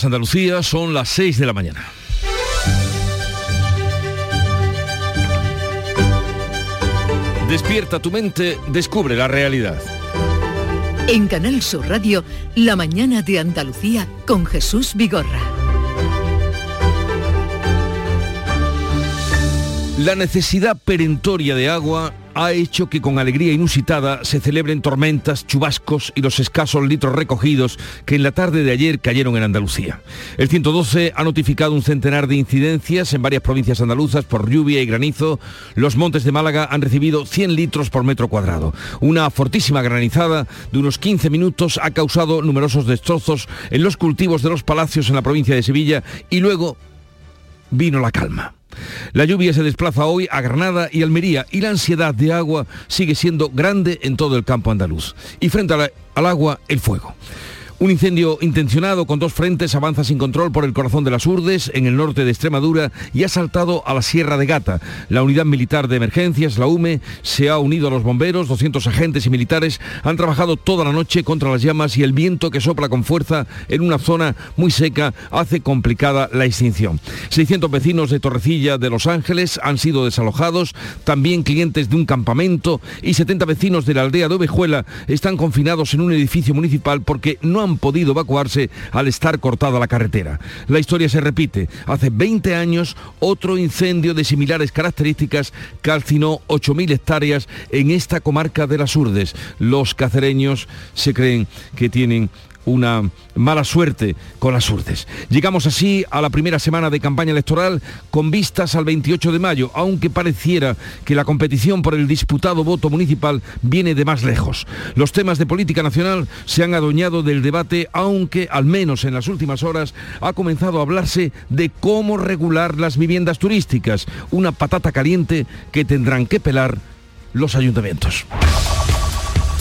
Andalucía son las 6 de la mañana. Despierta tu mente, descubre la realidad. En Canal Sur Radio, La mañana de Andalucía con Jesús Vigorra. La necesidad perentoria de agua ha hecho que con alegría inusitada se celebren tormentas, chubascos y los escasos litros recogidos que en la tarde de ayer cayeron en Andalucía. El 112 ha notificado un centenar de incidencias en varias provincias andaluzas por lluvia y granizo. Los montes de Málaga han recibido 100 litros por metro cuadrado. Una fortísima granizada de unos 15 minutos ha causado numerosos destrozos en los cultivos de los palacios en la provincia de Sevilla y luego vino la calma. La lluvia se desplaza hoy a Granada y Almería y la ansiedad de agua sigue siendo grande en todo el campo andaluz. Y frente al agua, el fuego. Un incendio intencionado con dos frentes avanza sin control por el corazón de las Urdes, en el norte de Extremadura, y ha saltado a la Sierra de Gata. La unidad militar de emergencias, la UME, se ha unido a los bomberos, 200 agentes y militares han trabajado toda la noche contra las llamas y el viento que sopla con fuerza en una zona muy seca hace complicada la extinción. 600 vecinos de Torrecilla de Los Ángeles han sido desalojados, también clientes de un campamento y 70 vecinos de la aldea de Ovejuela están confinados en un edificio municipal porque no han podido evacuarse al estar cortada la carretera. La historia se repite. Hace 20 años otro incendio de similares características calcinó 8.000 hectáreas en esta comarca de las Urdes. Los cacereños se creen que tienen una mala suerte con las urdes. Llegamos así a la primera semana de campaña electoral con vistas al 28 de mayo, aunque pareciera que la competición por el disputado voto municipal viene de más lejos. Los temas de política nacional se han adueñado del debate, aunque al menos en las últimas horas ha comenzado a hablarse de cómo regular las viviendas turísticas, una patata caliente que tendrán que pelar los ayuntamientos.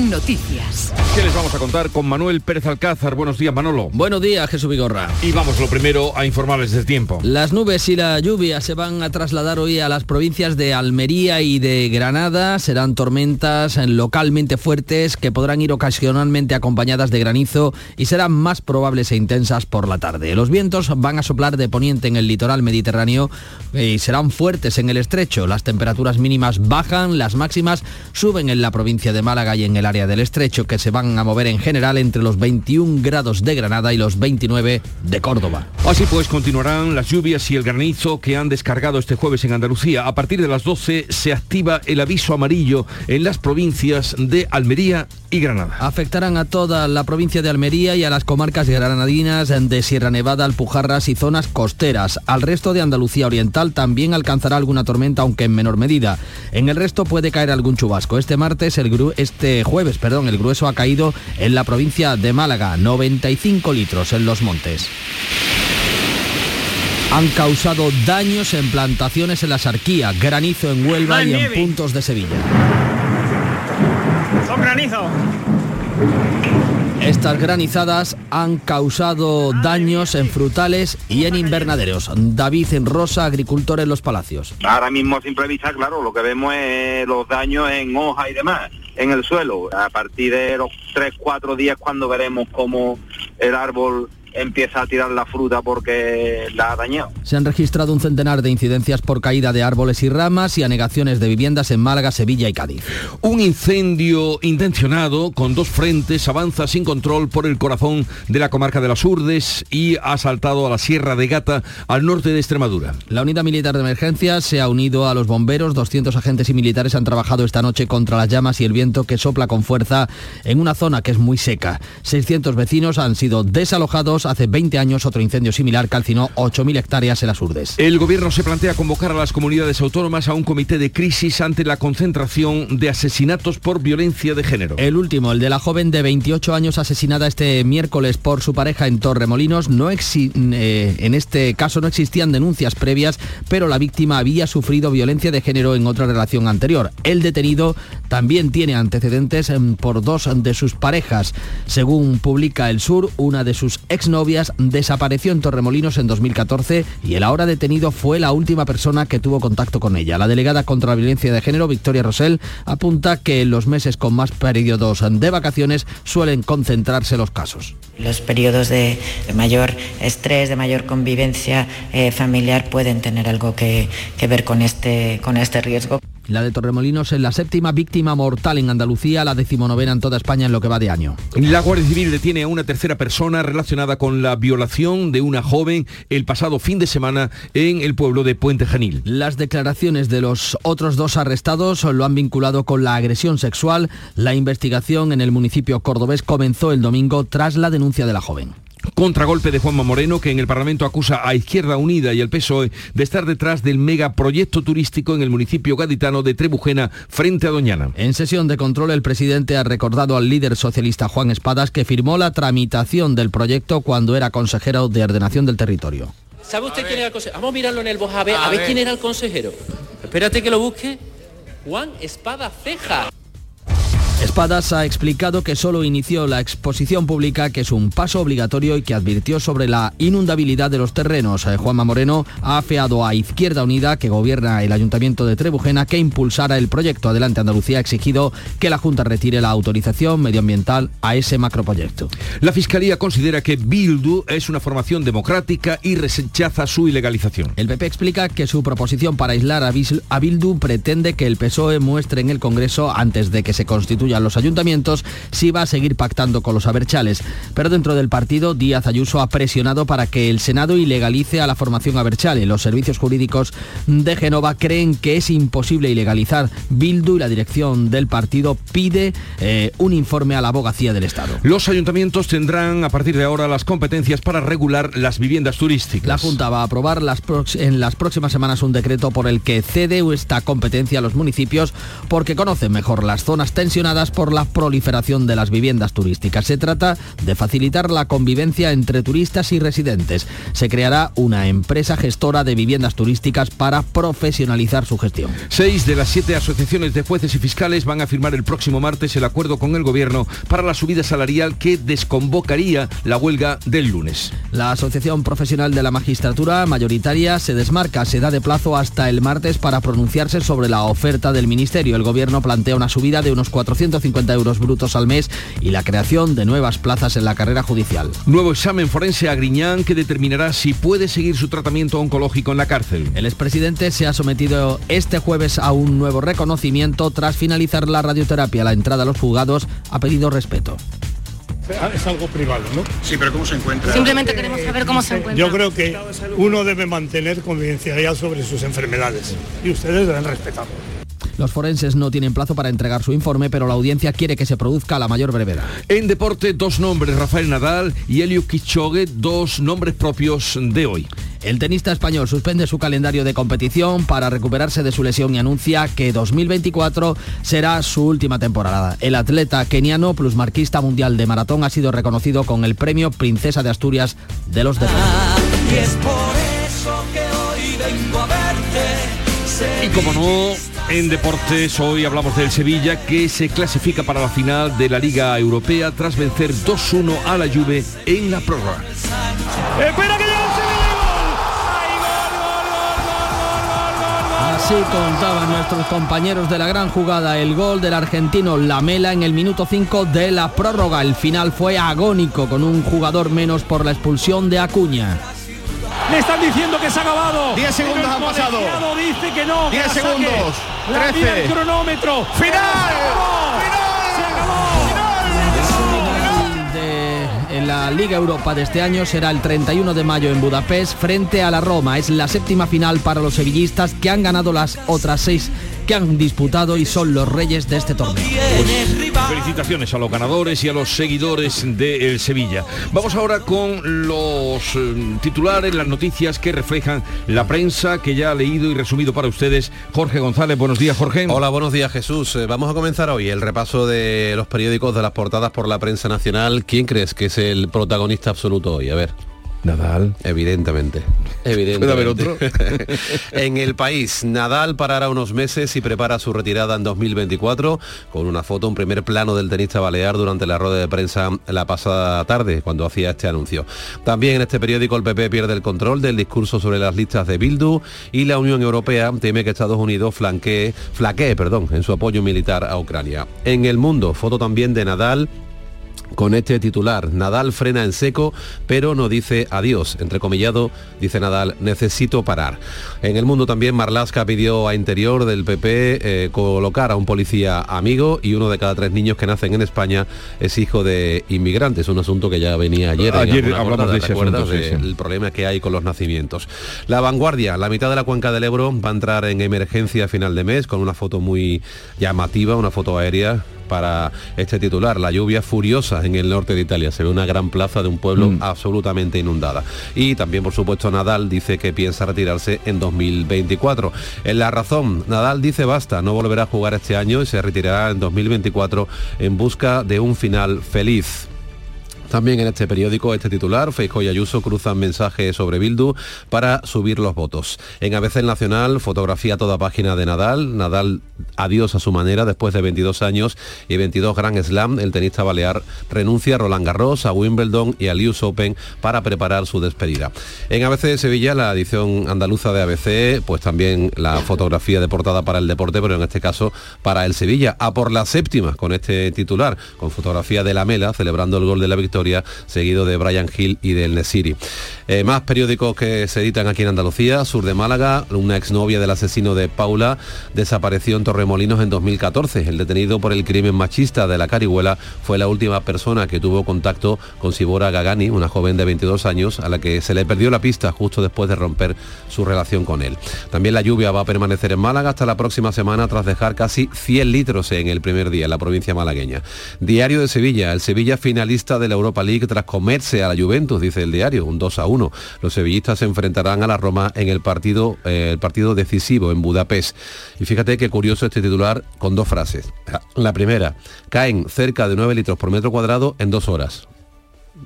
Noticias. ¿Qué les vamos a contar con Manuel Pérez Alcázar? Buenos días, Manolo. Buenos días, Jesús Vigorra. Y vamos lo primero a informarles del tiempo. Las nubes y la lluvia se van a trasladar hoy a las provincias de Almería y de Granada. Serán tormentas localmente fuertes que podrán ir ocasionalmente acompañadas de granizo y serán más probables e intensas por la tarde. Los vientos van a soplar de poniente en el litoral mediterráneo y serán fuertes en el estrecho. Las temperaturas mínimas bajan, las máximas suben en la provincia de Málaga y en el el área del estrecho que se van a mover en general entre los 21 grados de Granada y los 29 de Córdoba. Así pues continuarán las lluvias y el granizo que han descargado este jueves en Andalucía. A partir de las 12 se activa el aviso amarillo en las provincias de Almería y Granada. Afectarán a toda la provincia de Almería y a las comarcas granadinas de Sierra Nevada, Alpujarras y zonas costeras. Al resto de Andalucía Oriental también alcanzará alguna tormenta, aunque en menor medida. En el resto puede caer algún chubasco. Este martes, el gru este jueves, perdón, el grueso ha caído en la provincia de Málaga, 95 litros en los montes han causado daños en plantaciones en la Sarquía, granizo en Huelva y en puntos de Sevilla. Son granizo. Estas granizadas han causado daños en frutales y en invernaderos. David en Rosa, agricultor en Los Palacios. Ahora mismo sin improvisar, claro, lo que vemos es los daños en hoja y demás, en el suelo. A partir de los 3, 4 días cuando veremos cómo el árbol empieza a tirar la fruta porque la ha dañado. Se han registrado un centenar de incidencias por caída de árboles y ramas y anegaciones de viviendas en Málaga, Sevilla y Cádiz. Un incendio intencionado con dos frentes avanza sin control por el corazón de la comarca de las Urdes y ha saltado a la Sierra de Gata al norte de Extremadura. La unidad militar de emergencia se ha unido a los bomberos. 200 agentes y militares han trabajado esta noche contra las llamas y el viento que sopla con fuerza en una zona que es muy seca. 600 vecinos han sido desalojados hace 20 años otro incendio similar calcinó 8.000 hectáreas en las Urdes. El gobierno se plantea convocar a las comunidades autónomas a un comité de crisis ante la concentración de asesinatos por violencia de género. El último, el de la joven de 28 años asesinada este miércoles por su pareja en Torremolinos, no eh, en este caso no existían denuncias previas, pero la víctima había sufrido violencia de género en otra relación anterior. El detenido también tiene antecedentes em, por dos de sus parejas. Según publica El Sur, una de sus ex exnovias, desapareció en Torremolinos en 2014 y el ahora detenido fue la última persona que tuvo contacto con ella. La delegada contra la violencia de género, Victoria Rosell, apunta que en los meses con más periodos de vacaciones suelen concentrarse los casos. Los periodos de, mayor estrés, de mayor convivencia eh, familiar pueden tener algo que, que ver con este, con este riesgo. La de Torremolinos es la séptima víctima mortal en Andalucía, la decimonovena en toda España en lo que va de año. La Guardia Civil detiene a una tercera persona relacionada con la violación de una joven el pasado fin de semana en el pueblo de Puente Genil. Las declaraciones de los otros dos arrestados lo han vinculado con la agresión sexual. La investigación en el municipio cordobés comenzó el domingo tras la denuncia de la joven. Contragolpe de Juanma Moreno, que en el Parlamento acusa a Izquierda Unida y al PSOE de estar detrás del megaproyecto turístico en el municipio gaditano de Trebujena, frente a Doñana. En sesión de control, el presidente ha recordado al líder socialista Juan Espadas que firmó la tramitación del proyecto cuando era consejero de ordenación del territorio. ¿Sabe usted quién era el consejero? Vamos a mirarlo en el a ver, a, ver quién era el consejero. Espérate que lo busque. Juan Espada Ceja. Espadas ha explicado que solo inició la exposición pública, que es un paso obligatorio y que advirtió sobre la inundabilidad de los terrenos. Eh, Juanma Moreno ha afeado a Izquierda Unida, que gobierna el Ayuntamiento de Trebujena, que impulsara el proyecto Adelante Andalucía, ha exigido que la Junta retire la autorización medioambiental a ese macroproyecto. La Fiscalía considera que Bildu es una formación democrática y rechaza su ilegalización. El PP explica que su proposición para aislar a Bildu pretende que el PSOE muestre en el Congreso, antes de que se constituya a los ayuntamientos si va a seguir pactando con los aberchales. Pero dentro del partido, Díaz Ayuso ha presionado para que el Senado ilegalice a la formación aberchale. Los servicios jurídicos de Genova creen que es imposible ilegalizar. Bildu y la dirección del partido pide eh, un informe a la abogacía del Estado. Los ayuntamientos tendrán a partir de ahora las competencias para regular las viviendas turísticas. La Junta va a aprobar las en las próximas semanas un decreto por el que cede esta competencia a los municipios porque conocen mejor las zonas tensionadas por la proliferación de las viviendas turísticas. Se trata de facilitar la convivencia entre turistas y residentes. Se creará una empresa gestora de viviendas turísticas para profesionalizar su gestión. Seis de las siete asociaciones de jueces y fiscales van a firmar el próximo martes el acuerdo con el gobierno para la subida salarial que desconvocaría la huelga del lunes. La Asociación Profesional de la Magistratura mayoritaria se desmarca, se da de plazo hasta el martes para pronunciarse sobre la oferta del Ministerio. El gobierno plantea una subida de unos 400 150 euros brutos al mes y la creación de nuevas plazas en la carrera judicial. Nuevo examen forense a Griñán que determinará si puede seguir su tratamiento oncológico en la cárcel. El expresidente se ha sometido este jueves a un nuevo reconocimiento tras finalizar la radioterapia. La entrada a los juzgados ha pedido respeto. Es algo privado, ¿no? Sí, pero ¿cómo se encuentra? Simplemente queremos saber cómo se encuentra. Yo creo que uno debe mantener confidencialidad sobre sus enfermedades y ustedes deben respetarlo. Los forenses no tienen plazo para entregar su informe, pero la audiencia quiere que se produzca a la mayor brevedad. En deporte, dos nombres, Rafael Nadal y Elio Kichogue, dos nombres propios de hoy. El tenista español suspende su calendario de competición para recuperarse de su lesión y anuncia que 2024 será su última temporada. El atleta keniano plusmarquista mundial de maratón ha sido reconocido con el premio Princesa de Asturias de los Deportes. Y como no, en deportes hoy hablamos del Sevilla que se clasifica para la final de la Liga Europea tras vencer 2-1 a la Juve en la prórroga. ¡Espera que Así contaban nuestros compañeros de la gran jugada el gol del argentino Lamela en el minuto 5 de la prórroga. El final fue agónico con un jugador menos por la expulsión de Acuña. Le están diciendo que se ha acabado. 10 segundos han pasado. dice que no. 10 segundos. 13. El cronómetro. ¡Final! Se acabó. en la Liga Europa de este año será el 31 de mayo en Budapest frente a la Roma. Es la séptima final para los sevillistas que han ganado las otras seis que han disputado y son los reyes de este torneo. Felicitaciones a los ganadores y a los seguidores del Sevilla. Vamos ahora con los eh, titulares, las noticias que reflejan la prensa que ya ha leído y resumido para ustedes. Jorge González, buenos días Jorge. Hola, buenos días Jesús. Eh, vamos a comenzar hoy el repaso de los periódicos de las portadas por la prensa nacional. ¿Quién crees que es el protagonista absoluto hoy? A ver. Nadal. Evidentemente. Evidentemente. ¿Puede haber otro? en el país, Nadal parará unos meses y prepara su retirada en 2024 con una foto, un primer plano del tenista balear durante la rueda de prensa la pasada tarde, cuando hacía este anuncio. También en este periódico el PP pierde el control del discurso sobre las listas de Bildu y la Unión Europea teme que Estados Unidos flanquee, flaquee perdón, en su apoyo militar a Ucrania. En el mundo, foto también de Nadal con este titular. Nadal frena en seco, pero no dice adiós. Entrecomillado, dice Nadal, necesito parar. En el mundo también Marlaska pidió a interior del PP eh, colocar a un policía amigo y uno de cada tres niños que nacen en España es hijo de inmigrantes. Un asunto que ya venía ayer. Ayer hablamos de ese asunto, sí, sí. El problema que hay con los nacimientos. La vanguardia, la mitad de la cuenca del Ebro va a entrar en emergencia a final de mes con una foto muy llamativa, una foto aérea para este titular. La lluvia furiosa en el norte de Italia. Se ve una gran plaza de un pueblo Mm. absolutamente inundada. Y también, por supuesto, Nadal dice que piensa retirarse en 2024. En la razón, Nadal dice basta, no volverá a jugar este año y se retirará en 2024 en busca de un final feliz. También en este periódico, este titular, Feijóo y Ayuso cruzan mensajes sobre Bildu para subir los votos. En ABC Nacional, fotografía toda página de Nadal. Nadal, adiós a su manera, después de 22 años y 22 Grand Slam, el tenista balear renuncia a Roland Garros, a Wimbledon y al US Open para preparar su despedida. En ABC de Sevilla, la edición andaluza de ABC, pues también la fotografía de portada para el deporte, pero en este caso para el Sevilla. A por la séptima con este titular, con fotografía de la Mela celebrando el gol de la victoria seguido de Brian Hill y del Nesiri. Eh, más periódicos que se editan aquí en Andalucía, Sur de Málaga, una exnovia del asesino de Paula desapareció en Torremolinos en 2014. El detenido por el crimen machista de la Carihuela fue la última persona que tuvo contacto con Sibora Gagani, una joven de 22 años, a la que se le perdió la pista justo después de romper su relación con él. También la lluvia va a permanecer en Málaga hasta la próxima semana tras dejar casi 100 litros en el primer día en la provincia malagueña. Diario de Sevilla, el Sevilla finalista de la Europa League tras comerse a la Juventus, dice el diario, un 2 a 1. Los sevillistas se enfrentarán a la Roma en el partido, eh, el partido decisivo en Budapest. Y fíjate qué curioso este titular con dos frases. La primera, caen cerca de 9 litros por metro cuadrado en dos horas.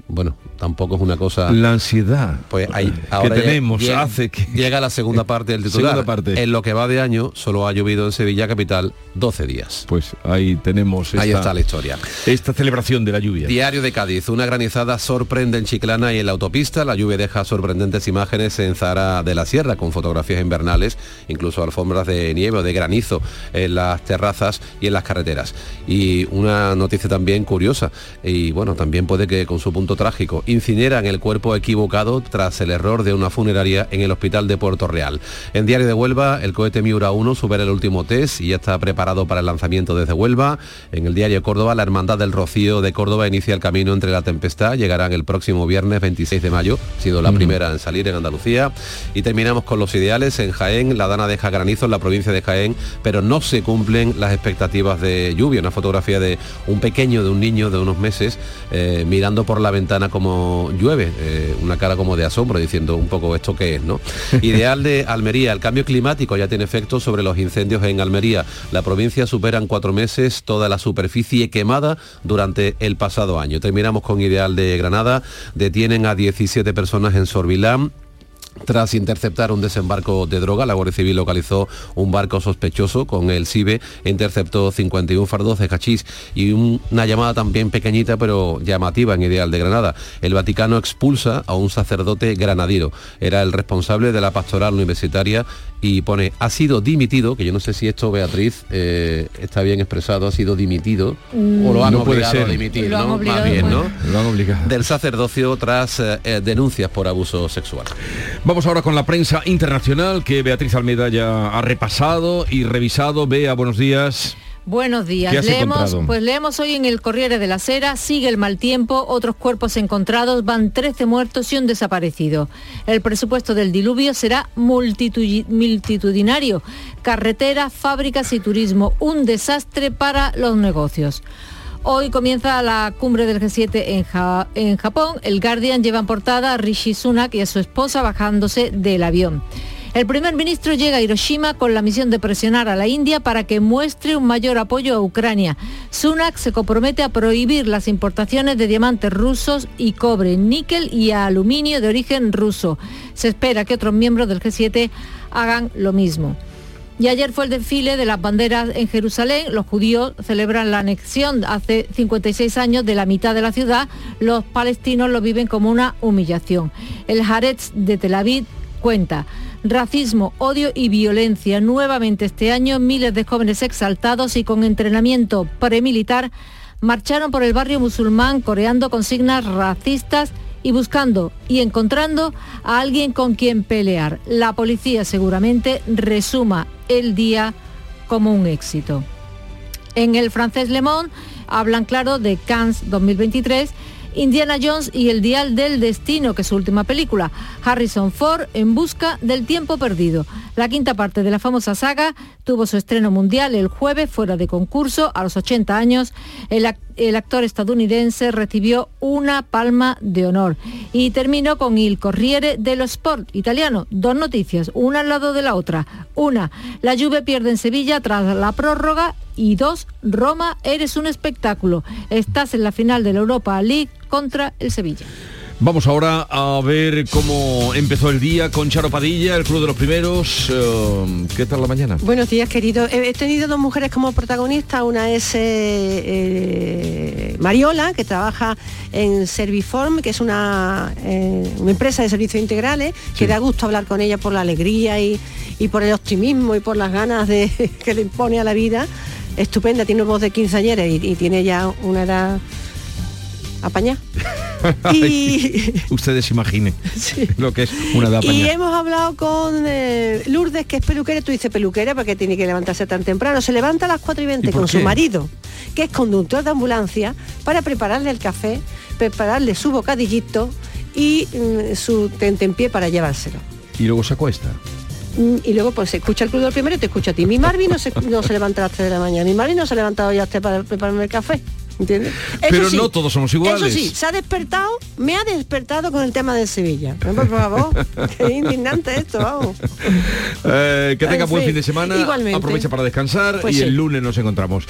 Bueno, tampoco es una cosa... La ansiedad pues hay, que ahora tenemos llega, hace que... Llega la segunda parte del titular. Segunda parte. En lo que va de año, solo ha llovido en Sevilla Capital 12 días. Pues ahí tenemos esta, Ahí está la historia. esta celebración de la lluvia. Diario de Cádiz. Una granizada sorprende en Chiclana y en la autopista. La lluvia deja sorprendentes imágenes en Zara de la Sierra, con fotografías invernales, incluso alfombras de nieve o de granizo en las terrazas y en las carreteras. Y una noticia también curiosa, y bueno, también puede que con su punto trágico, incineran el cuerpo equivocado tras el error de una funeraria en el hospital de Puerto Real. En Diario de Huelva, el cohete Miura 1 supera el último test y ya está preparado para el lanzamiento desde Huelva. En el Diario Córdoba, la Hermandad del Rocío de Córdoba inicia el camino entre la tempestad. Llegarán el próximo viernes 26 de mayo, siendo la primera en salir en Andalucía. Y terminamos con los ideales. En Jaén, la Dana deja granizo en la provincia de Jaén, pero no se cumplen las expectativas de lluvia. Una fotografía de un pequeño, de un niño de unos meses, eh, mirando por la ventana como llueve, eh, una cara como de asombro, diciendo un poco esto que es, ¿no? Ideal de Almería, el cambio climático ya tiene efecto sobre los incendios en Almería. La provincia supera en cuatro meses toda la superficie quemada durante el pasado año. Terminamos con Ideal de Granada, detienen a 17 personas en Sorbilán. Tras interceptar un desembarco de droga, la Guardia Civil localizó un barco sospechoso con el SIBE e interceptó 51 fardos de hachís y un- una llamada también pequeñita pero llamativa en Ideal de Granada. El Vaticano expulsa a un sacerdote granadino. Era el responsable de la pastoral universitaria y pone, ha sido dimitido, que yo no sé si esto, Beatriz, eh, está bien expresado, ha sido dimitido o lo han No puede obligado a ser. dimitir, Lo han ¿no? obligado, Más bien, ¿no? Lo han obligado. Del sacerdocio tras eh, eh, denuncias por abuso sexual. Vamos ahora con la prensa internacional que Beatriz Almeida ya ha repasado y revisado. Bea, buenos días. Buenos días. ¿Qué has leemos, encontrado? pues leemos hoy en el Corriere de la Sera, sigue el mal tiempo, otros cuerpos encontrados, van 13 muertos y un desaparecido. El presupuesto del diluvio será multitu- multitudinario. Carreteras, fábricas y turismo, un desastre para los negocios. Hoy comienza la cumbre del G7 en, Ja- en Japón. El Guardian lleva en portada a Rishi Sunak y a su esposa bajándose del avión. El primer ministro llega a Hiroshima con la misión de presionar a la India para que muestre un mayor apoyo a Ucrania. Sunak se compromete a prohibir las importaciones de diamantes rusos y cobre, níquel y aluminio de origen ruso. Se espera que otros miembros del G7 hagan lo mismo. Y ayer fue el desfile de las banderas en Jerusalén. Los judíos celebran la anexión hace 56 años de la mitad de la ciudad. Los palestinos lo viven como una humillación. El Haaretz de Tel Aviv cuenta racismo, odio y violencia. Nuevamente este año miles de jóvenes exaltados y con entrenamiento premilitar marcharon por el barrio musulmán coreando consignas racistas y buscando y encontrando a alguien con quien pelear. La policía seguramente resuma el día como un éxito. En el francés Le Monde hablan claro de Cannes 2023 Indiana Jones y El Dial del Destino, que es su última película. Harrison Ford en busca del tiempo perdido. La quinta parte de la famosa saga tuvo su estreno mundial el jueves fuera de concurso a los 80 años. El, actor estadounidense recibió una palma de honor. Y terminó con el Corriere dello Sport italiano. Dos noticias, una al lado de la otra. Una, la Juve pierde en Sevilla tras la prórroga y dos, Roma, eres un espectáculo. Estás en la final de la Europa League contra el Sevilla. Vamos ahora a ver cómo empezó el día con Charo Padilla, el Club de los Primeros. Eh, ¿Qué tal la mañana? Buenos días, querido. He tenido dos mujeres como protagonistas. Una es eh, eh, Mariola, que trabaja en Serviform, que es una, empresa de servicios integrales, que da gusto hablar con ella por la alegría y, por el optimismo y por las ganas de, que le impone a la vida. Estupenda, tiene voz de quinceañera y, y tiene ya una edad apañar. y... Ustedes imaginen lo que es una edad Y hemos hablado con eh, Lourdes, que es peluquera, tú dices peluquera porque tiene que levantarse tan temprano. Se levanta a las 4 y 20 con su marido, que es conductor de ambulancia, para prepararle el café, prepararle su bocadillito y mm, su tentempié para llevárselo. Y luego se acuesta mm, y luego pues se escucha el del primero y te escucha a ti. Mi Marvin no se, no se levanta a las 3 de la mañana, mi Marvin no se ha levantado ya para prepararme el café. Pero no todos somos iguales. Eso sí, se ha despertado, me ha despertado con el tema de Sevilla. Por favor, qué indignante esto, vamos. Eh, que tenga buen fin de semana. Igualmente. Aprovecha para descansar pues y el lunes nos encontramos.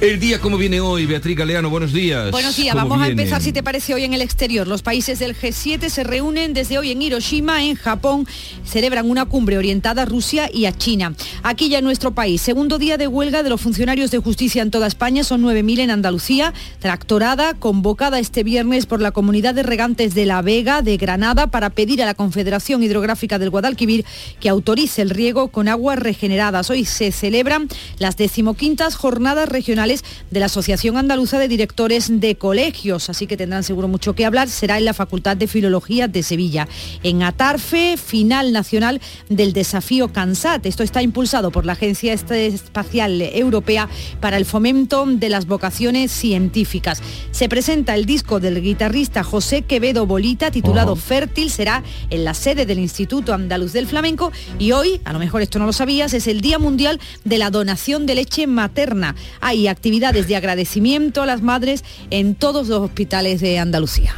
El día, ¿cómo viene hoy? Beatriz Galeano, buenos días. Buenos días, vamos a empezar, si te parece, hoy en el exterior. Los países del G7 se reúnen desde hoy en Hiroshima, en Japón. Celebran una cumbre orientada a Rusia y a China. Aquí ya en nuestro país, segundo día de huelga de los funcionarios de justicia en toda España, son 9.000 en Andalucía tractorada convocada este viernes por la comunidad de regantes de La Vega de Granada para pedir a la Confederación Hidrográfica del Guadalquivir que autorice el riego con aguas regeneradas. Hoy se celebran las decimoquintas jornadas regionales de la Asociación Andaluza de Directores de Colegios, así que tendrán seguro mucho que hablar. Será en la Facultad de Filología de Sevilla. En Atarfe, final nacional del desafío CANSAT. Esto está impulsado por la Agencia Espacial Europea para el fomento de las vocaciones científicas. Se presenta el disco del guitarrista José Quevedo Bolita titulado Fértil, será en la sede del Instituto Andaluz del Flamenco y hoy, a lo mejor esto no lo sabías, es el Día Mundial de la Donación de Leche Materna. Hay actividades de agradecimiento a las madres en todos los hospitales de Andalucía.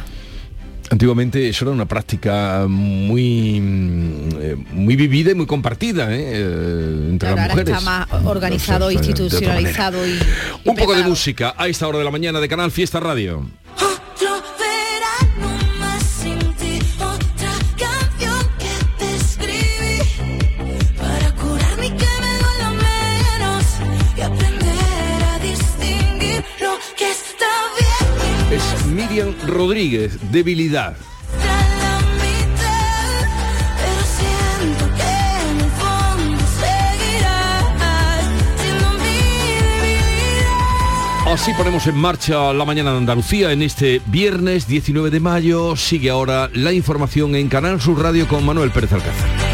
Antiguamente eso era una práctica muy eh, muy vivida y muy compartida ¿eh? Eh, entre las mujeres. Está más organizado, institucionalizado y, Un poco de música a esta hora de la mañana de Canal Fiesta Radio. Miriam Rodríguez, debilidad. Así ponemos en marcha la mañana de Andalucía en este viernes 19 de mayo. Sigue ahora la información en Canal Sur Radio con Manuel Pérez Alcázar.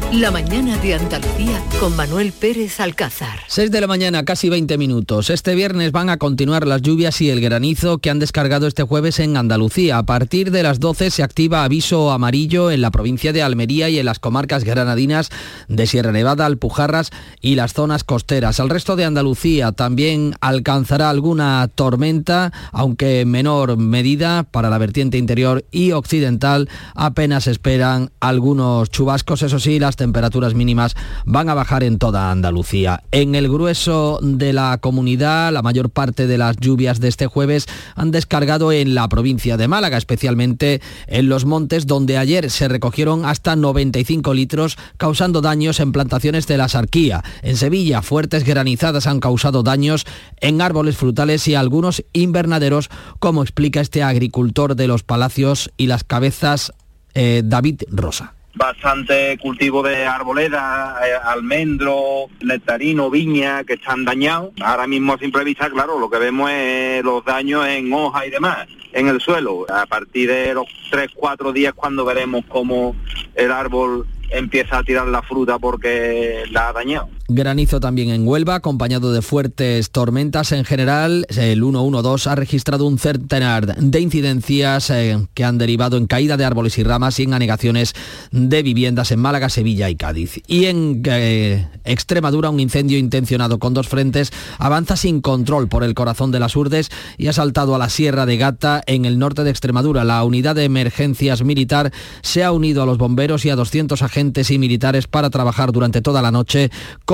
la mañana de Andalucía con Manuel Pérez Alcázar. 6 de la mañana, casi 20 minutos. Este viernes van a continuar las lluvias y el granizo que han descargado este jueves en Andalucía. A partir de las 12 se activa aviso amarillo en la provincia de Almería y en las comarcas granadinas de Sierra Nevada, Alpujarras y las zonas costeras. Al resto de Andalucía también alcanzará alguna tormenta, aunque en menor medida para la vertiente interior y occidental apenas esperan algunos chubascos, eso sí, las temperaturas mínimas van a bajar en toda Andalucía. En el grueso de la comunidad, la mayor parte de las lluvias de este jueves han descargado en la provincia de Málaga, especialmente en los montes, donde ayer se recogieron hasta 95 litros, causando daños en plantaciones de la Sarquía. En Sevilla, fuertes granizadas han causado daños en árboles frutales y algunos invernaderos, como explica este agricultor de los palacios y las cabezas, eh, David Rosa bastante cultivo de arboleda, eh, almendro, nectarino, viña, que están dañados. Ahora mismo sin previsar, claro, lo que vemos es los daños en hoja y demás, en el suelo. A partir de los 3, 4 días cuando veremos cómo el árbol empieza a tirar la fruta porque la ha dañado. Granizo también en Huelva, acompañado de fuertes tormentas. En general, el 112 ha registrado un centenar de incidencias eh, que han derivado en caída de árboles y ramas y en anegaciones de viviendas en Málaga, Sevilla y Cádiz. Y en eh, Extremadura, un incendio intencionado con dos frentes avanza sin control por el corazón de las Urdes y ha saltado a la Sierra de Gata en el norte de Extremadura. La unidad de emergencias militar se ha unido a los bomberos y a 200 agentes y militares para trabajar durante toda la noche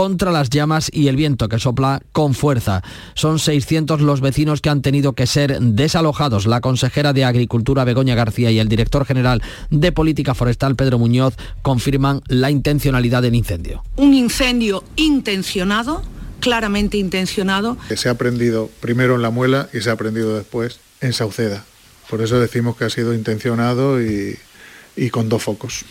contra las llamas y el viento que sopla con fuerza. Son 600 los vecinos que han tenido que ser desalojados. La consejera de Agricultura Begoña García y el director general de Política Forestal Pedro Muñoz confirman la intencionalidad del incendio. Un incendio intencionado, claramente intencionado. Se ha aprendido primero en La Muela y se ha aprendido después en Sauceda. Por eso decimos que ha sido intencionado y, y con dos focos.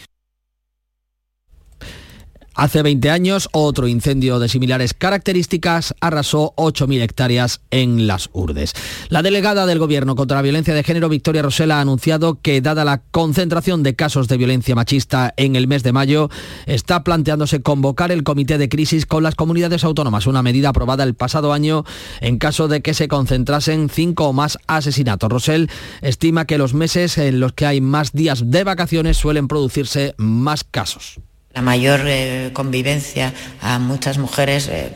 Hace 20 años, otro incendio de similares características arrasó 8.000 hectáreas en las Urdes. La delegada del Gobierno contra la Violencia de Género, Victoria Rosela, ha anunciado que, dada la concentración de casos de violencia machista en el mes de mayo, está planteándose convocar el comité de crisis con las comunidades autónomas, una medida aprobada el pasado año en caso de que se concentrasen cinco o más asesinatos. Rosell estima que los meses en los que hay más días de vacaciones suelen producirse más casos la mayor eh, convivencia a muchas mujeres, eh,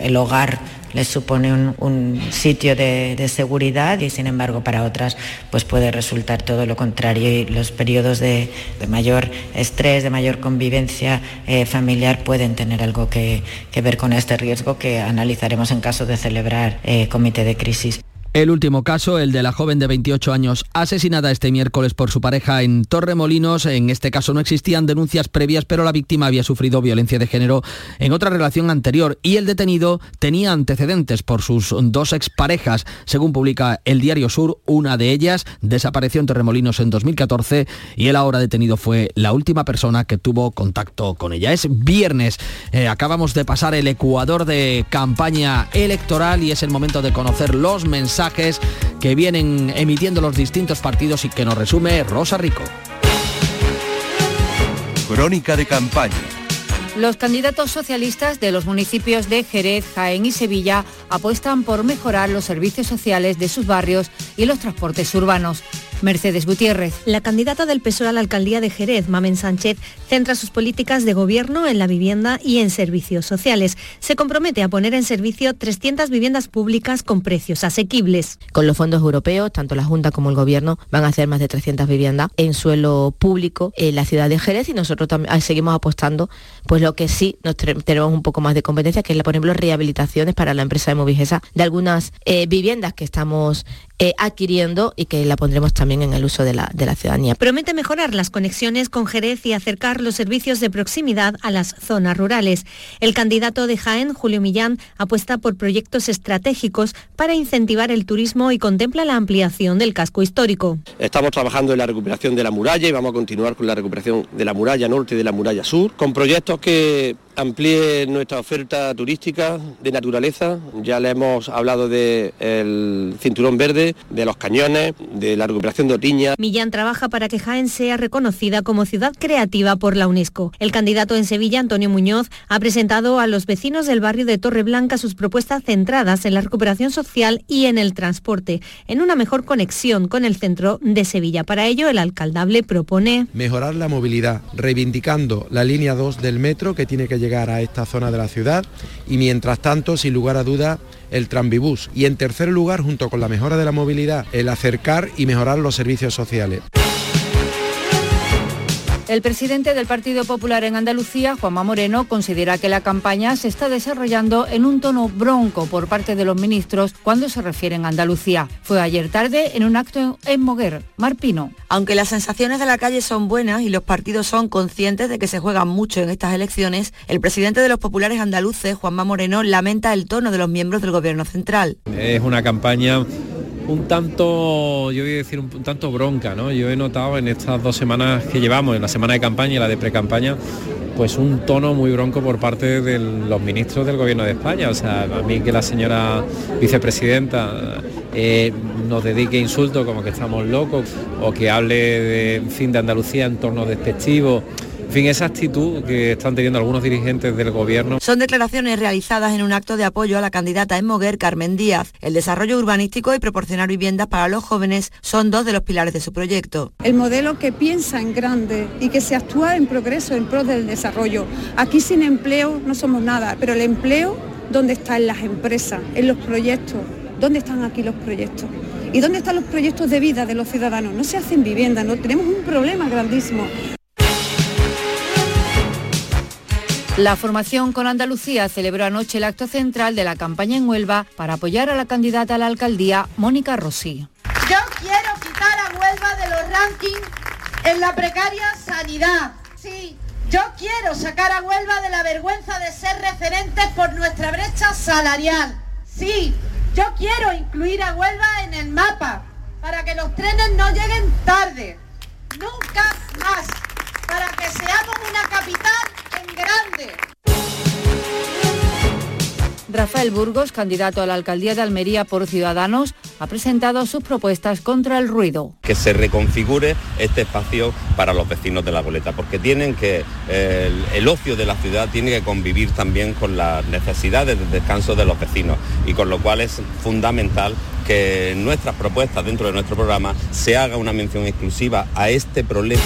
el hogar les supone un, sitio de, seguridad y sin embargo para otras pues puede resultar todo lo contrario y los periodos de, mayor estrés, de mayor convivencia eh, familiar pueden tener algo que, que, ver con este riesgo que analizaremos en caso de celebrar comité de crisis. El último caso, el de la joven de 28 años asesinada este miércoles por su pareja en Torremolinos. En este caso no existían denuncias previas, pero la víctima había sufrido violencia de género en otra relación anterior y el detenido tenía antecedentes por sus dos exparejas. Según publica el Diario Sur, una de ellas desapareció en Torremolinos en 2014 y el ahora detenido fue la última persona que tuvo contacto con ella. Es viernes, eh, acabamos de pasar el Ecuador de campaña electoral y es el momento de conocer los mensajes que vienen emitiendo los distintos partidos y que nos resume Rosa Rico. Crónica de campaña. Los candidatos socialistas de los municipios de Jerez, Jaén y Sevilla apuestan por mejorar los servicios sociales de sus barrios y los transportes urbanos. Mercedes Gutiérrez. La candidata del PSOE a la alcaldía de Jerez, Mamen Sánchez, centra sus políticas de gobierno en la vivienda y en servicios sociales. Se compromete a poner en servicio 300 viviendas públicas con precios asequibles. Con los fondos europeos, tanto la Junta como el Gobierno van a hacer más de 300 viviendas en suelo público en la ciudad de Jerez y nosotros también seguimos apostando, pues lo que sí nos tenemos un poco más de competencia, que es, por ejemplo, rehabilitaciones para la empresa de Movigesa de algunas eh, viviendas que estamos eh, adquiriendo y que la pondremos también en el uso de la, de la ciudadanía. Promete mejorar las conexiones con Jerez y acercar los servicios de proximidad a las zonas rurales. El candidato de Jaén, Julio Millán, apuesta por proyectos estratégicos para incentivar el turismo y contempla la ampliación del casco histórico. Estamos trabajando en la recuperación de la muralla y vamos a continuar con la recuperación de la muralla norte y de la muralla sur, con proyectos que amplíe nuestra oferta turística de naturaleza. Ya le hemos hablado del cinturón verde, de los cañones, de la recuperación de Otiña. Millán trabaja para que Jaén sea reconocida como ciudad creativa por la UNESCO. El candidato en Sevilla, Antonio Muñoz, ha presentado a los vecinos del barrio de Torreblanca sus propuestas centradas en la recuperación social y en el transporte, en una mejor conexión con el centro de Sevilla. Para ello, el alcaldable propone mejorar la movilidad, reivindicando la línea 2 del metro que tiene que llegar a esta zona de la ciudad y mientras tanto, sin lugar a duda, el tranvibús. Y en tercer lugar, junto con la mejora de la movilidad, el acercar y mejorar los servicios sociales. El presidente del Partido Popular en Andalucía, Juanma Moreno, considera que la campaña se está desarrollando en un tono bronco por parte de los ministros cuando se refieren a Andalucía. Fue ayer tarde en un acto en Moguer. Marpino. Aunque las sensaciones de la calle son buenas y los partidos son conscientes de que se juegan mucho en estas elecciones, el presidente de los populares andaluces, Juanma Moreno, lamenta el tono de los miembros del Gobierno Central. Es una campaña un tanto, yo voy a decir un, tanto bronca, ¿no? Yo he notado en estas dos semanas que llevamos, en la semana de campaña y la de pre-campaña, pues un tono muy bronco por parte de los ministros del gobierno de España. O sea, a mí que la señora vicepresidenta eh, nos dedique insultos como que estamos locos o que hable de fin de Andalucía en torno despectivo en fin, esa actitud que están teniendo algunos dirigentes del gobierno. Son declaraciones realizadas en un acto de apoyo a la candidata en Moguer, Carmen Díaz. El desarrollo urbanístico y proporcionar viviendas para los jóvenes son dos de los pilares de su proyecto. El modelo que piensa en grande y que se actúa en progreso, en pro del desarrollo. Aquí sin empleo no somos nada, pero el empleo, ¿dónde está? En las empresas, en los proyectos. ¿Dónde están aquí los proyectos? ¿Y dónde están los proyectos de vida de los ciudadanos? No se hacen viviendas, no tenemos un problema grandísimo. La formación con Andalucía celebró anoche el acto central de la campaña en Huelva para apoyar a la candidata a la alcaldía, Mónica Rossi. Yo quiero quitar a Huelva de los rankings en la precaria sanidad. Sí, yo quiero sacar a Huelva de la vergüenza de ser referentes por nuestra brecha salarial. Sí, yo quiero incluir a Huelva en el mapa para que los trenes no lleguen tarde. Nunca más. Para que seamos una capital grande. Rafael Burgos, candidato a la alcaldía de Almería por Ciudadanos, ha presentado sus propuestas contra el ruido. Que se reconfigure este espacio para los vecinos de la boleta, porque tienen que el, el, ocio de la ciudad tiene que convivir también con las necesidades de descanso de los vecinos y con lo cual es fundamental que en nuestras propuestas dentro de nuestro programa se haga una mención exclusiva a este problema.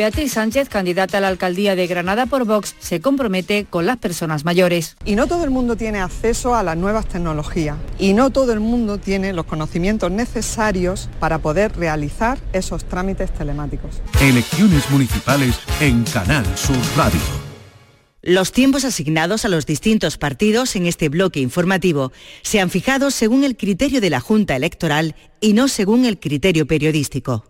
Beatriz Sánchez, candidata a la alcaldía de Granada por Vox, se compromete con las personas mayores. Y no todo el mundo tiene acceso a las nuevas tecnologías y no todo el mundo tiene los conocimientos necesarios para poder realizar esos trámites telemáticos. Elecciones municipales en Canal Sur Radio. Los tiempos asignados a los distintos partidos en este bloque informativo se han fijado según el criterio de la Junta Electoral y no según el criterio periodístico.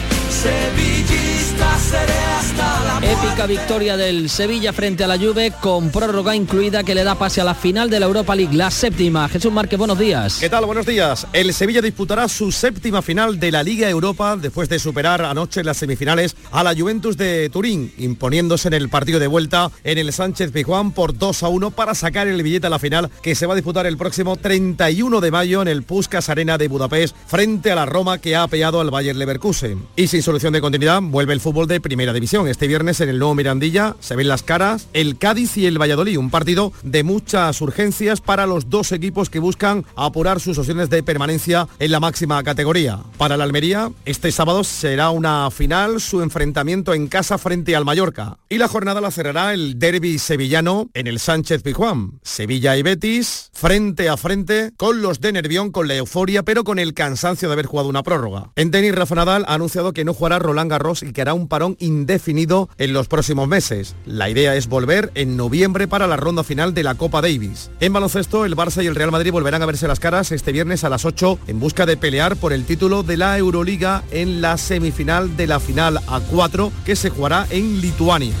sevillista seré hasta la muerte. Épica victoria del Sevilla frente a la Juve con prórroga incluida que le da pase a la final de la Europa League, la séptima. Jesús Márquez, buenos días. ¿Qué tal? Buenos días. El Sevilla disputará su séptima final de la Liga Europa después de superar anoche en las semifinales a la Juventus de Turín, imponiéndose en el partido de vuelta en el Sánchez Pizjuán por 2 a 1 para sacar el billete a la final que se va a disputar el próximo 31 de mayo en el Puskas Arena de Budapest frente a la Roma que ha apoyado al Bayer Leverkusen. Y sin su solución de continuidad, vuelve el fútbol de primera división. Este viernes en el nuevo Mirandilla se ven las caras el Cádiz y el Valladolid, un partido de muchas urgencias para los dos equipos que buscan apurar sus opciones de permanencia en la máxima categoría. Para la Almería, este sábado será una final, su enfrentamiento en casa frente al Mallorca. Y la jornada la cerrará el derby sevillano en el Sánchez Pizjuán. Sevilla y Betis, frente a frente, con los de Nervión, con la euforia, pero con el cansancio de haber jugado una prórroga. En tenis, Rafa Nadal ha anunciado que no jugará Roland Garros y que hará un parón indefinido en los próximos meses. La idea es volver en noviembre para la ronda final de la Copa Davis. En baloncesto, el Barça y el Real Madrid volverán a verse las caras este viernes a las 8 en busca de pelear por el título de la Euroliga en la semifinal de la final A4 que se jugará en Lituania.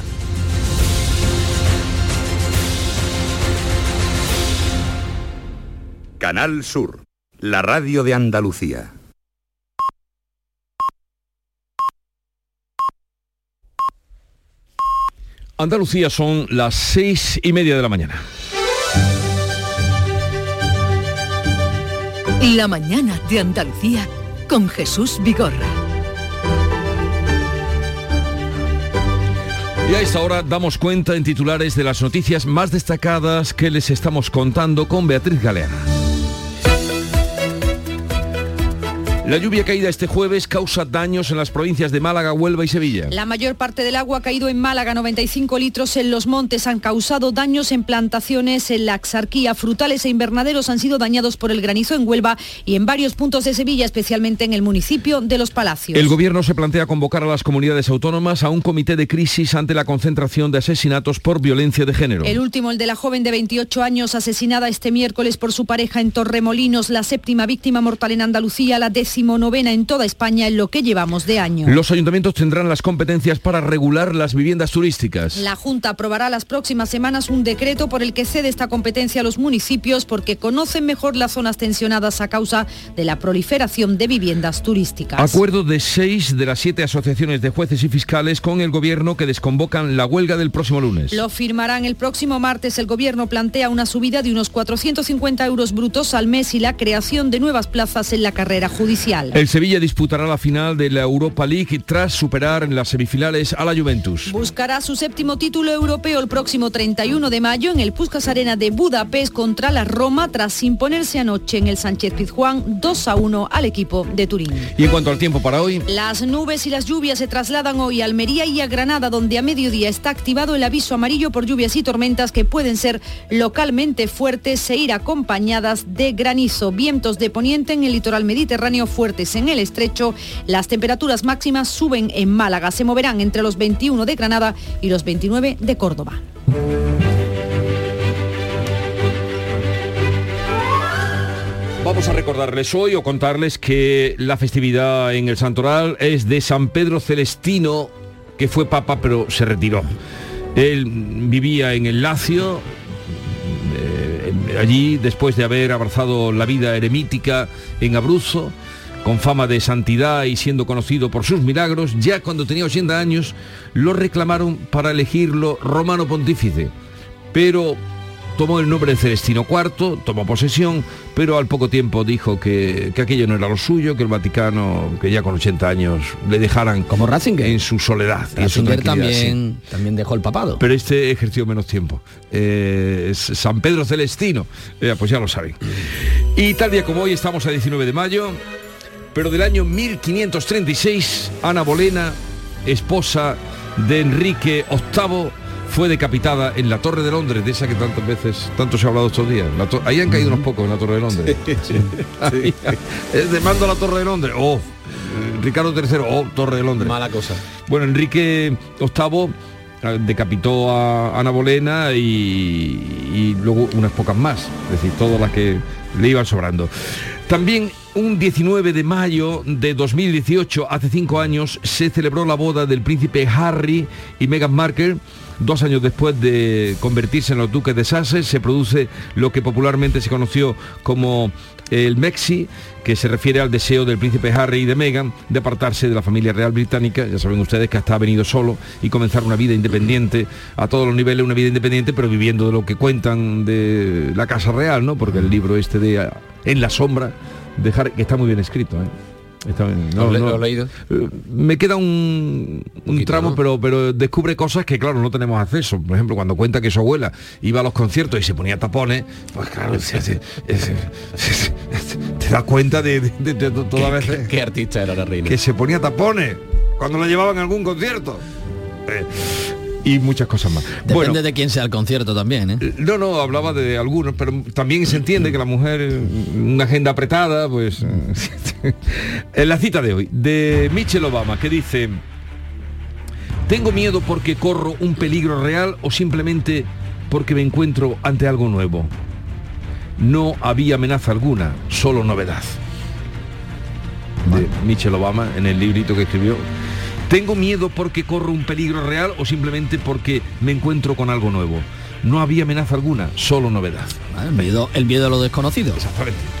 Canal Sur, la radio de Andalucía. Andalucía son las seis y media de la mañana. La mañana de Andalucía con Jesús Vigorra. Y a esta hora damos cuenta en titulares de las noticias más destacadas que les estamos contando con Beatriz Galeana. La lluvia caída este jueves causa daños en las provincias de Málaga, Huelva y Sevilla. La mayor parte del agua ha caído en Málaga, 95 litros en los montes, han causado daños en plantaciones, en la axarquía, frutales e invernaderos han sido dañados por el granizo en Huelva y en varios puntos de Sevilla, especialmente en el municipio de Los Palacios. El gobierno se plantea convocar a las comunidades autónomas a un comité de crisis ante la concentración de asesinatos por violencia de género. El último, el de la joven de 28 años asesinada este miércoles por su pareja en Torremolinos, la séptima víctima mortal en Andalucía, la décima novena en toda España en lo que llevamos de año. Los ayuntamientos tendrán las competencias para regular las viviendas turísticas. La Junta aprobará las próximas semanas un decreto por el que cede esta competencia a los municipios porque conocen mejor las zonas tensionadas a causa de la proliferación de viviendas turísticas. Acuerdo de seis de las siete asociaciones de jueces y fiscales con el gobierno que desconvocan la huelga del próximo lunes. Lo firmarán el próximo martes. El gobierno plantea una subida de unos 450 euros brutos al mes y la creación de nuevas plazas en la carrera judicial. El Sevilla disputará la final de la Europa League tras superar en las semifinales a la Juventus. Buscará su séptimo título europeo el próximo 31 de mayo en el Puskas Arena de Budapest contra la Roma tras imponerse anoche en el Sánchez Pizjuán 2 a 1 al equipo de Turín. Y en cuanto al tiempo para hoy, las nubes y las lluvias se trasladan hoy a Almería y a Granada donde a mediodía está activado el aviso amarillo por lluvias y tormentas que pueden ser localmente fuertes e ir acompañadas de granizo, vientos de poniente en el litoral mediterráneo fuertes en el estrecho. Las temperaturas máximas suben en Málaga, se moverán entre los 21 de Granada y los 29 de Córdoba. Vamos a recordarles hoy o contarles que la festividad en el Santoral es de San Pedro Celestino, que fue papa pero se retiró. Él vivía en el Lacio, eh, allí después de haber abrazado la vida eremítica en Abruzzo, con fama de santidad y siendo conocido por sus milagros, ya cuando tenía 80 años lo reclamaron para elegirlo romano pontífice. Pero tomó el nombre de Celestino IV, tomó posesión, pero al poco tiempo dijo que, que, aquello no era lo suyo, que el Vaticano, que ya con 80 años, le dejaran como Ratzinger en su soledad. Ratzinger también, sí. también dejó el papado. Pero este ejerció menos tiempo. Eh, San Pedro Celestino, eh, pues ya lo saben. Y tal día como hoy estamos a 19 de mayo, pero del año 1536, Ana Bolena, esposa de Enrique VIII, fue decapitada en la Torre de Londres, de esa que tantas veces, tanto se ha hablado estos días. ahí han caído unos pocos en la Torre de Londres. Sí, sí, sí. es de mando a la Torre de Londres. Oh, Ricardo III, oh, Torre de Londres. Mala cosa. Bueno, Enrique VIII decapitó a Ana Bolena y, y luego unas pocas más, es decir, todas las que le iban sobrando. También un 19 de mayo de 2018, hace cinco años, se celebró la boda del príncipe Harry y Meghan Markle. Dos años después de convertirse en los duques de Sussex, se produce lo que popularmente se conoció como el Mexi, que se refiere al deseo del príncipe Harry y de Meghan de apartarse de la familia real británica. Ya saben ustedes que hasta ha venido solo y comenzar una vida independiente a todos los niveles, una vida independiente, pero viviendo de lo que cuentan de la Casa Real, ¿no? Porque el libro este de En la sombra, de que está muy bien escrito, ¿eh? Está bien. ¿Lo No, le- no. lo has leído? Eh, Me queda un, un tramo, pero, pero descubre cosas que, claro, no tenemos acceso. Por ejemplo, cuando cuenta que su abuela iba a los conciertos y se ponía tapones, pues claro, se- se- se- se- te das cuenta de, de- de- de todas veces ¿Qué artista era la reina? que se ponía tapones cuando la llevaban a algún concierto. Eh, y muchas cosas más. Depende Bueno, de quién sea el concierto también, ¿eh? no, no, hablaba de algunos, pero también se entiende que la mujer, eh, una agenda apretada, pues... eh, en la cita de hoy, de Michelle Obama, que dice, ¿tengo miedo porque corro un peligro real o simplemente porque me encuentro ante algo nuevo? No había amenaza alguna, solo novedad. De Michelle Obama en el librito que escribió. ¿Tengo miedo porque corro un peligro real o simplemente porque me encuentro con algo nuevo? No había amenaza alguna, solo novedad. El miedo, el miedo a lo desconocido. Exactamente.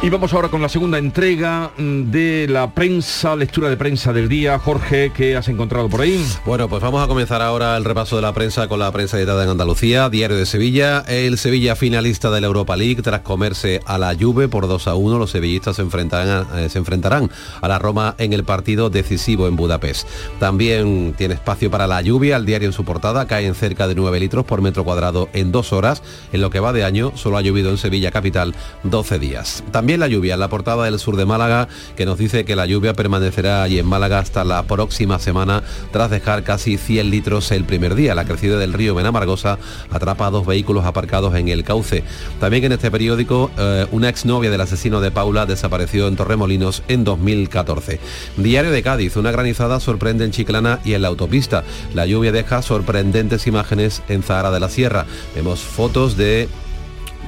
Y vamos ahora con la segunda entrega mm, de la prensa, lectura de prensa del día. Jorge, ¿qué has encontrado por ahí? Bueno, pues vamos a comenzar ahora el repaso de la prensa con la prensa editada en Andalucía, Diario de Sevilla. El Sevilla finalista de la Europa League tras comerse a la Juve por 2 a 1. Los sevillistas se enfrentarán, eh, se enfrentarán a la Roma en el partido decisivo en Budapest. También tiene espacio para la lluvia. El diario en su portada cae en cerca de 9 litros por metro cuadrado en dos horas. En lo que va de año solo ha llovido en Sevilla capital 12 días. También la lluvia la portada del sur de Málaga que nos dice que la lluvia permanecerá allí en Málaga hasta la próxima semana tras dejar casi 100 litros el primer día. La crecida del río Benamargosa atrapa a dos vehículos aparcados en el cauce. También en este periódico eh, una exnovia del asesino de Paula desapareció en Torremolinos en 2014. Diario de Cádiz, una granizada sorprende en Chiclana y en la autopista. La lluvia deja sorprendentes imágenes en Zahara de la Sierra. Vemos fotos de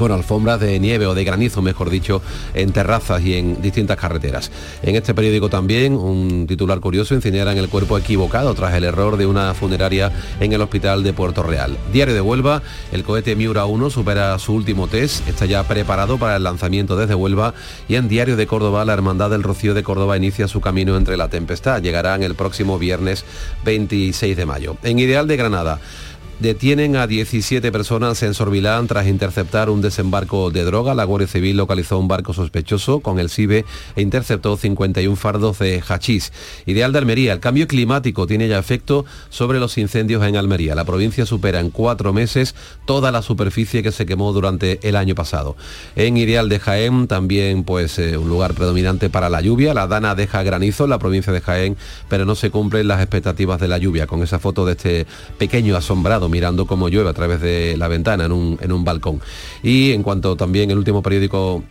bueno, alfombras de nieve o de granizo, mejor dicho, en terrazas y en distintas carreteras. En este periódico también, un titular curioso, incineran el cuerpo equivocado tras el error de una funeraria en el hospital de Puerto Real. Diario de Huelva, el cohete Miura 1 supera su último test, está ya preparado para el lanzamiento desde Huelva y en Diario de Córdoba, la Hermandad del Rocío de Córdoba inicia su camino entre la tempestad. Llegarán el próximo viernes 26 de mayo. En Ideal de Granada, Detienen a 17 personas en Sorbilán tras interceptar un desembarco de droga. La Guardia Civil localizó un barco sospechoso con el CIBE e interceptó 51 fardos de hachís. Ideal de Almería. El cambio climático tiene ya efecto sobre los incendios en Almería. La provincia supera en cuatro meses toda la superficie que se quemó durante el año pasado. En Ideal de Jaén también pues eh, un lugar predominante para la lluvia. La Dana deja granizo en la provincia de Jaén, pero no se cumplen las expectativas de la lluvia. Con esa foto de este pequeño asombrado mirando cómo llueve a través de la ventana en un, en un balcón. Y en cuanto también el último periódico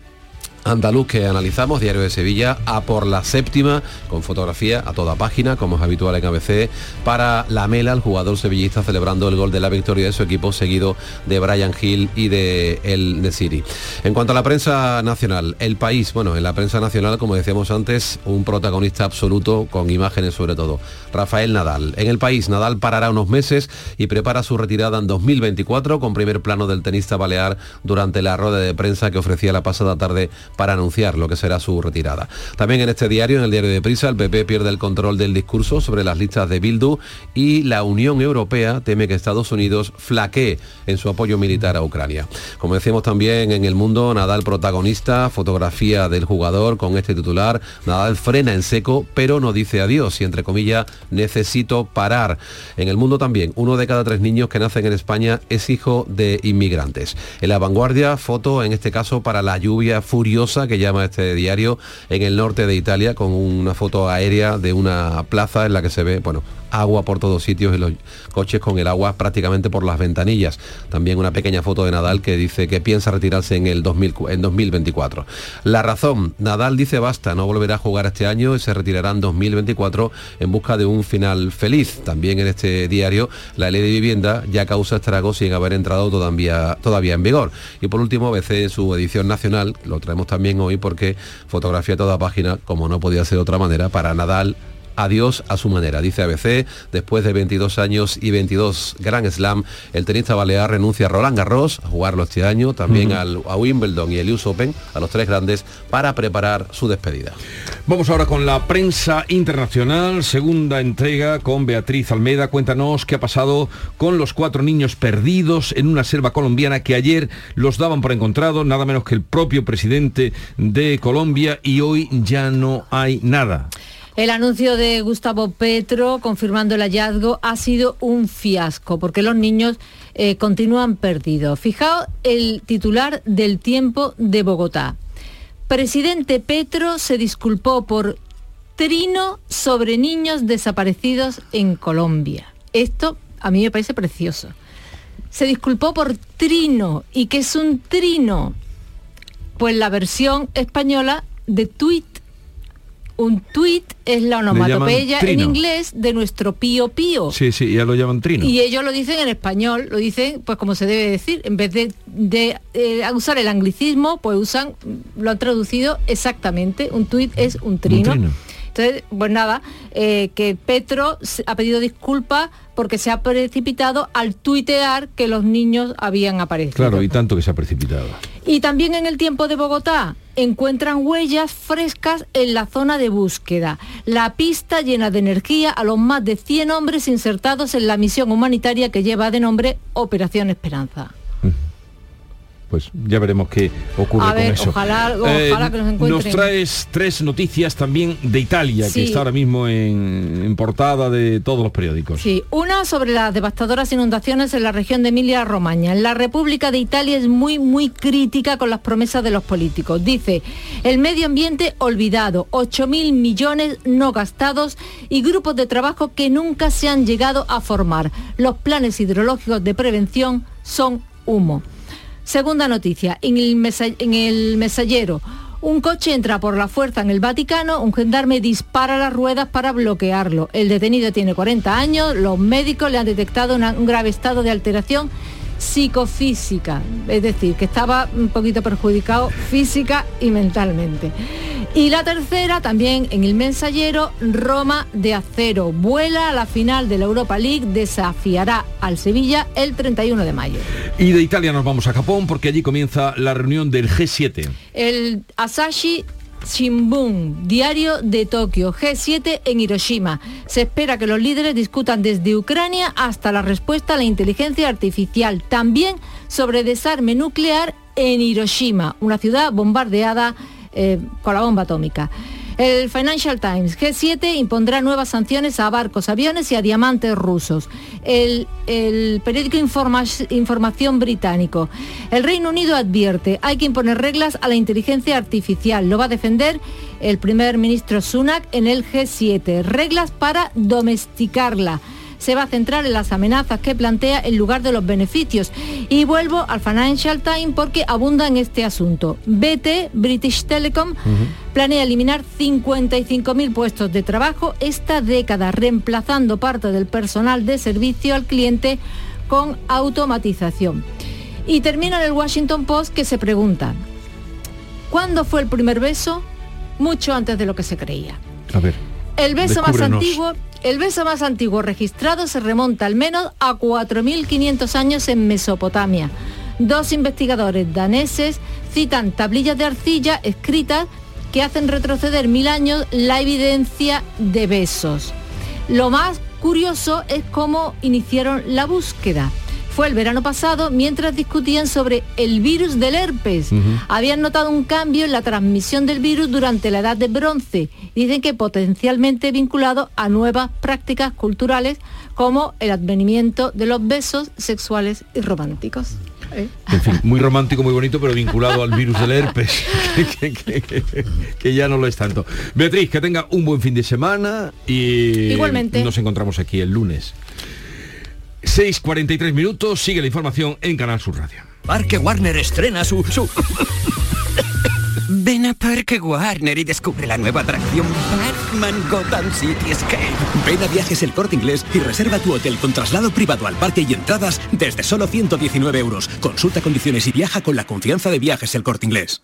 andaluz que analizamos, Diario de Sevilla, a por la séptima, con fotografía a toda página, como es habitual en ABC, para Lamela, el jugador sevillista celebrando el gol de la victoria de su equipo, seguido de Brian Hill y de El Nesiri. En cuanto a la prensa nacional, el país, bueno, en la prensa nacional, como decíamos antes, un protagonista absoluto, con imágenes sobre todo, Rafael Nadal. En el país, Nadal parará unos meses y prepara su retirada en 2024, con primer plano del tenista balear durante la rueda de prensa que ofrecía la pasada tarde para anunciar lo que será su retirada. También en este diario, en el diario de Prisa, el PP pierde el control del discurso sobre las listas de Bildu y la Unión Europea teme que Estados Unidos flaquee en su apoyo militar a Ucrania. Como decíamos también en el mundo, Nadal protagonista, fotografía del jugador con este titular, Nadal frena en seco, pero no dice adiós y entre comillas, necesito parar. En el mundo también, uno de cada tres niños que nacen en España es hijo de inmigrantes. En la vanguardia, foto en este caso para la lluvia furiosa que llama este diario en el norte de Italia con una foto aérea de una plaza en la que se ve, bueno, agua por todos sitios y los coches con el agua prácticamente por las ventanillas. También una pequeña foto de Nadal que dice que piensa retirarse en el 2000 en 2024. La razón, Nadal dice basta, no volverá a jugar este año y se retirará en 2024 en busca de un final feliz. También en este diario, la ley de vivienda ya causa estragos sin haber entrado todavía, todavía en vigor. Y por último, ABC en su edición nacional, lo traemos también hoy porque fotografía toda página, como no podía ser de otra manera, para Nadal adiós a su manera. Dice ABC, después de 22 años y 22 Grand Slam, el tenista balear renuncia a Roland Garros, a jugarlo este año, también al, a Wimbledon y el US Open, a los tres grandes, para preparar su despedida. Vamos ahora con la prensa internacional, segunda entrega con Beatriz Almeida. Cuéntanos qué ha pasado con los cuatro niños perdidos en una selva colombiana que ayer los daban por encontrados, nada menos que el propio presidente de Colombia y hoy ya no hay nada. El anuncio de Gustavo Petro confirmando el hallazgo ha sido un fiasco porque los niños eh, continúan perdidos. Fijaos el titular del tiempo de Bogotá. Presidente Petro se disculpó por trino sobre niños desaparecidos en Colombia. Esto a mí me parece precioso. Se disculpó por trino. ¿Y qué es un trino? Pues la versión española de tweet un tweet es la onomatopeya en inglés de nuestro pío pío. Sí, sí, ya lo llaman trino. Y ellos lo dicen en español, lo dicen pues como se debe decir, en vez de, de eh, usar el anglicismo, pues usan, lo han traducido exactamente, un tweet es un trino. Entonces, pues nada, eh, que Petro ha pedido disculpas porque se ha precipitado al tuitear que los niños habían aparecido. Claro, y tanto que se ha precipitado. Y también en el tiempo de Bogotá encuentran huellas frescas en la zona de búsqueda. La pista llena de energía a los más de 100 hombres insertados en la misión humanitaria que lleva de nombre Operación Esperanza pues ya veremos qué ocurre con eso. Ojalá, eh, que nos encuentren. Nos traes tres noticias también de Italia, que está ahora mismo en, portada de todos los periódicos. Sí, una sobre las devastadoras inundaciones en la región de Emilia-Romaña. La República de Italia es muy, muy crítica con las promesas de los políticos. Dice, el medio ambiente olvidado, 8.000 millones no gastados y grupos de trabajo que nunca se han llegado a formar. Los planes hidrológicos de prevención son humo. Segunda noticia, en el, en el mesallero. Un coche entra por la fuerza en el Vaticano, un gendarme dispara las ruedas para bloquearlo. El detenido tiene 40 años, los médicos le han detectado un grave estado de alteración psicofísica, es decir, que estaba un poquito perjudicado física y mentalmente. Y la tercera, también en el mensajero, Roma de acero. Vuela a la final de la Europa League, desafiará al Sevilla el 31 de mayo. Y de Italia nos vamos a Japón porque allí comienza la reunión del G7. El Asashi Shimbun, diario de Tokio, G7 en Hiroshima. Se espera que los líderes discutan desde Ucrania hasta la respuesta a la inteligencia artificial, también sobre desarme nuclear en Hiroshima, una ciudad bombardeada eh, con la bomba atómica. El Financial Times, G7 impondrá nuevas sanciones a barcos, aviones y a diamantes rusos. El, periódico Información Británico. El Reino Unido advierte, hay que imponer reglas a la inteligencia artificial. Lo va a defender el primer ministro Sunak en el G7. Reglas para domesticarla se va a centrar en las amenazas que plantea en lugar de los beneficios. Y vuelvo al Financial Times porque abunda en este asunto. BT, British Telecom, planea eliminar 55.000 puestos de trabajo esta década, reemplazando parte del personal de servicio al cliente con automatización. Y termina en el Washington Post que se pregunta, ¿cuándo fue el primer beso? Mucho antes de lo que se creía. A ver. El beso más antiguo el beso más antiguo registrado se remonta al menos a 4.500 años en Mesopotamia. Dos investigadores daneses citan tablillas de arcilla escritas que hacen retroceder mil años la evidencia de besos. Lo más curioso es cómo iniciaron la búsqueda. Fue el verano pasado mientras discutían sobre el virus del herpes. Habían notado un cambio en la transmisión del virus durante la edad de bronce. Dicen que potencialmente vinculado a nuevas prácticas culturales como el advenimiento de los besos sexuales y románticos. ¿Eh? En fin, muy romántico, muy bonito, pero vinculado al virus del herpes, que, que- que- que ya no lo es tanto. Beatriz, que tenga un buen fin de semana y Igualmente. nos encontramos aquí el lunes. 6.43 minutos, sigue la información en Canal Sur Radio. Parque Warner estrena su... su... Ven a Parque Warner y descubre la nueva atracción Batman Gotham City Escape. Ven a Viajes El Corte Inglés y reserva tu hotel con traslado privado al parque y entradas desde solo 119 euros. Consulta condiciones y viaja con la confianza de Viajes El Corte Inglés.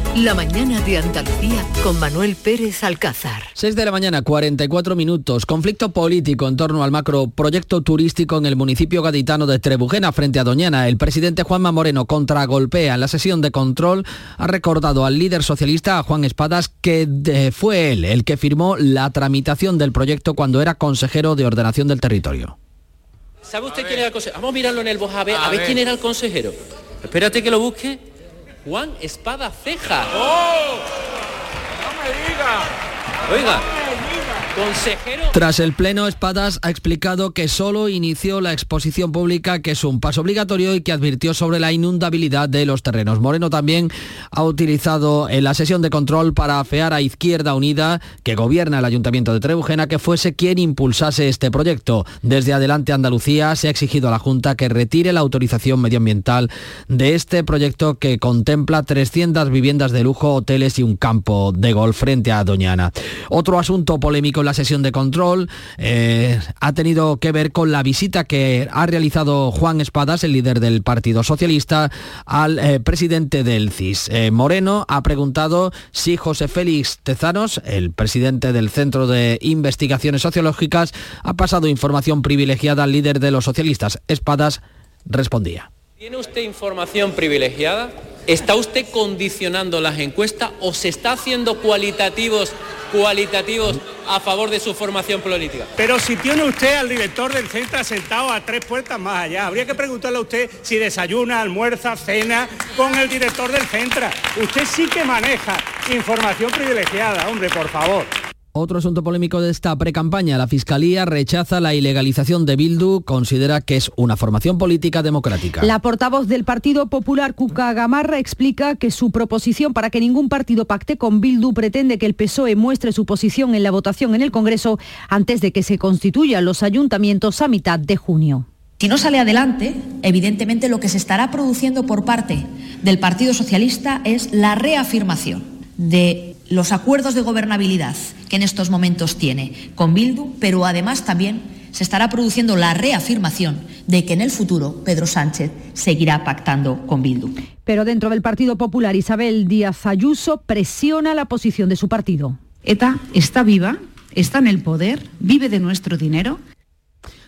la mañana de Andalucía con Manuel Pérez Alcázar. 6 de la mañana, 44 minutos. Conflicto político en torno al macroproyecto turístico en el municipio gaditano de Trebujena frente a Doñana. El presidente Juanma Moreno contragolpea en la sesión de control. Ha recordado al líder socialista, a Juan Espadas, que eh, fue él el que firmó la tramitación del proyecto cuando era consejero de ordenación del territorio. ¿Sabe usted quién era el consejero? Vamos a mirarlo en el voz a ver, a ver. quién era el consejero. Espérate que lo busque. Juan Espada Ceja. Oiga, Tras el pleno, Espadas ha explicado que solo inició la exposición pública, que es un paso obligatorio y que advirtió sobre la inundabilidad de los terrenos. Moreno también ha utilizado en la sesión de control para afear a Izquierda Unida, que gobierna el Ayuntamiento de Trebujena, que fuese quien impulsase este proyecto. Desde Adelante Andalucía se ha exigido a la Junta que retire la autorización medioambiental de este proyecto que contempla 300 viviendas de lujo, hoteles y un campo de golf frente a Doñana. Otro asunto polémico la sesión de control eh, ha tenido que ver con la visita que ha realizado Juan Espadas, el líder del Partido Socialista, al eh, presidente del CIS. Eh, Moreno ha preguntado si José Félix Tezanos, el presidente del Centro de Investigaciones Sociológicas, ha pasado información privilegiada al líder de los socialistas. Espadas respondía. ¿Tiene usted información privilegiada? ¿Está usted condicionando las encuestas o se está haciendo cualitativos, cualitativos a favor de su formación política? Pero si tiene usted al director del centro sentado a tres puertas más allá, habría que preguntarle a usted si desayuna, almuerza, cena con el director del centro. Usted sí que maneja información privilegiada, hombre, por favor. Otro asunto polémico de esta precampaña, la Fiscalía rechaza la ilegalización de Bildu, considera que es una formación política democrática. La portavoz del Partido Popular, Cuca Gamarra, explica que su proposición para que ningún partido pacte con Bildu pretende que el PSOE muestre su posición en la votación en el Congreso antes de que se constituyan los ayuntamientos a mitad de junio. Si no sale adelante, evidentemente lo que se estará produciendo por parte del Partido Socialista es la reafirmación de los acuerdos de gobernabilidad que en estos momentos tiene con Bildu, pero además también se estará produciendo la reafirmación de que en el futuro Pedro Sánchez seguirá pactando con Bildu. Pero dentro del Partido Popular, Isabel Díaz Ayuso presiona la posición de su partido. ETA está viva, está en el poder, vive de nuestro dinero.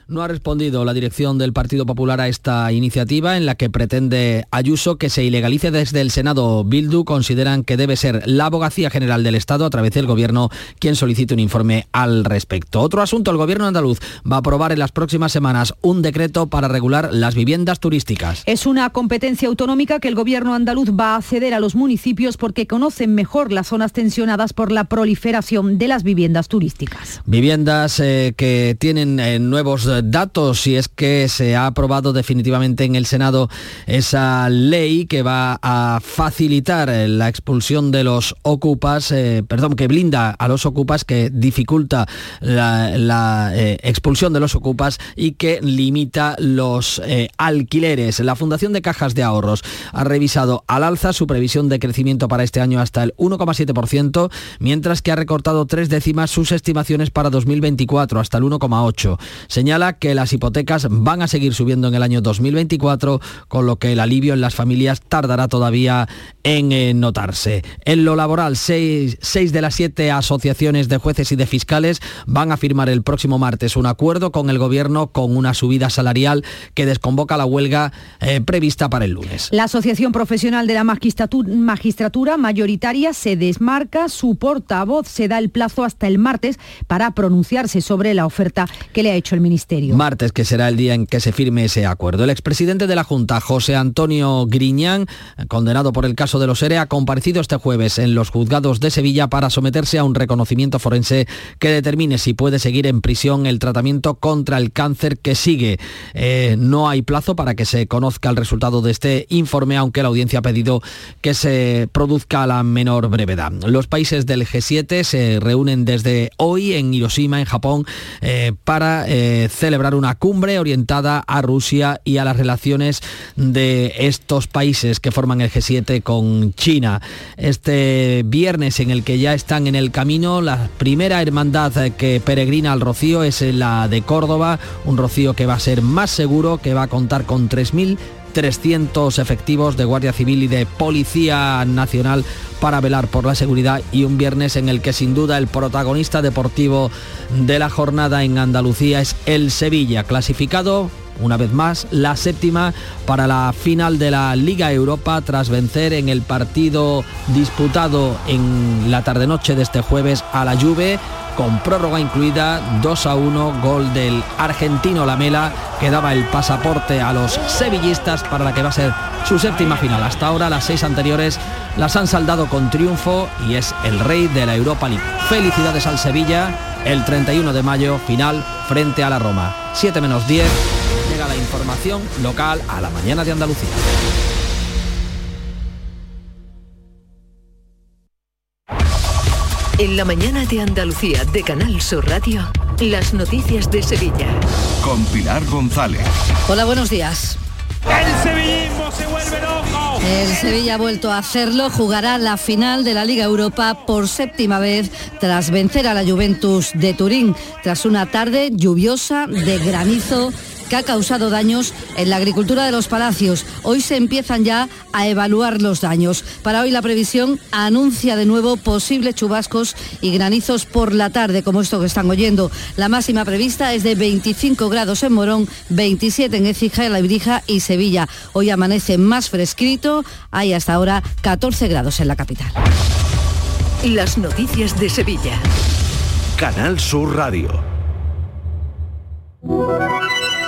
No ha respondido la dirección del Partido Popular a esta iniciativa en la que pretende Ayuso que se ilegalice desde el Senado. Bildu consideran que debe ser la Abogacía General del Estado a través del Gobierno quien solicite un informe al respecto. Otro asunto, el Gobierno andaluz va a aprobar en las próximas semanas un decreto para regular las viviendas turísticas. Es una competencia autonómica que el gobierno andaluz va a ceder a los municipios porque conocen mejor las zonas tensionadas por la proliferación de las viviendas turísticas. Viviendas eh, que tienen eh, nuevos datos y es que se ha aprobado definitivamente en el Senado esa ley que va a facilitar la expulsión de los ocupas, eh, perdón, que blinda a los ocupas, que dificulta la, la, eh, expulsión de los ocupas y que limita los eh, alquileres. La Fundación de Cajas de Ahorros ha revisado al alza su previsión de crecimiento para este año hasta el 1,7%, mientras que ha recortado tres décimas sus estimaciones para 2024 hasta el 1,8%. Señala que las hipotecas van a seguir subiendo en el año 2024, con lo que el alivio en las familias tardará todavía en eh, notarse. En lo laboral, seis, de las siete asociaciones de jueces y de fiscales van a firmar el próximo martes un acuerdo con el gobierno con una subida salarial que desconvoca la huelga eh, prevista para el lunes. La Asociación Profesional de la Magistratura mayoritaria se desmarca, su portavoz se da el plazo hasta el martes para pronunciarse sobre la oferta que le ha hecho el Ministerio. Martes, que será el día en que se firme ese acuerdo. El expresidente de la Junta, José Antonio Griñán, condenado por el caso de los ERE, ha comparecido este jueves en los juzgados de Sevilla para someterse a un reconocimiento forense que determine si puede seguir en prisión el tratamiento contra el cáncer que sigue. Eh, no hay plazo para que se conozca el resultado de este informe, aunque la audiencia ha pedido que se produzca a la menor brevedad. Los países del G7 se reúnen desde hoy en Hiroshima, en Japón, eh, para eh, celebrar una cumbre orientada a Rusia y a las relaciones de estos países que forman el G7 con China. Este viernes en el que ya están en el camino, la primera hermandad que peregrina al Rocío es la de Córdoba, un Rocío que va a ser más seguro, que va a contar con 3.000 300 efectivos de Guardia Civil y de Policía Nacional para velar por la seguridad y un viernes en el que sin duda el protagonista deportivo de la jornada en Andalucía es el Sevilla, clasificado una vez más la séptima para la final de la Liga Europa tras vencer en el partido disputado en la tarde-noche de este jueves a la Juve con prórroga incluida 2 a 1, gol del argentino Lamela que daba el pasaporte a los sevillistas para la que va a ser su séptima final. Hasta ahora las seis anteriores las han saldado con triunfo y es el rey de la Europa League. Felicidades al Sevilla, el 31 de mayo, final frente a la Roma. 7 menos 10, llega la información local a la mañana de Andalucía. En la mañana de Andalucía de Canal Sur Radio, las noticias de Sevilla. Con Pilar González. Hola, buenos días. El sevillismo se vuelve loco. El Sevilla ha vuelto a hacerlo, jugará la final de la Liga Europa por séptima vez tras vencer a la Juventus de Turín, tras una tarde lluviosa de granizo que ha causado daños en la agricultura de los palacios. Hoy se empiezan ya a evaluar los daños. Para hoy la previsión anuncia de nuevo posibles chubascos y granizos por la tarde, como esto que están oyendo. La máxima prevista es de 25 grados en Morón, 27 en Écija, La Ibrija y Sevilla. Hoy amanece más fresquito, hay hasta ahora 14 grados en la capital. Las noticias de Sevilla. Canal Sur Radio.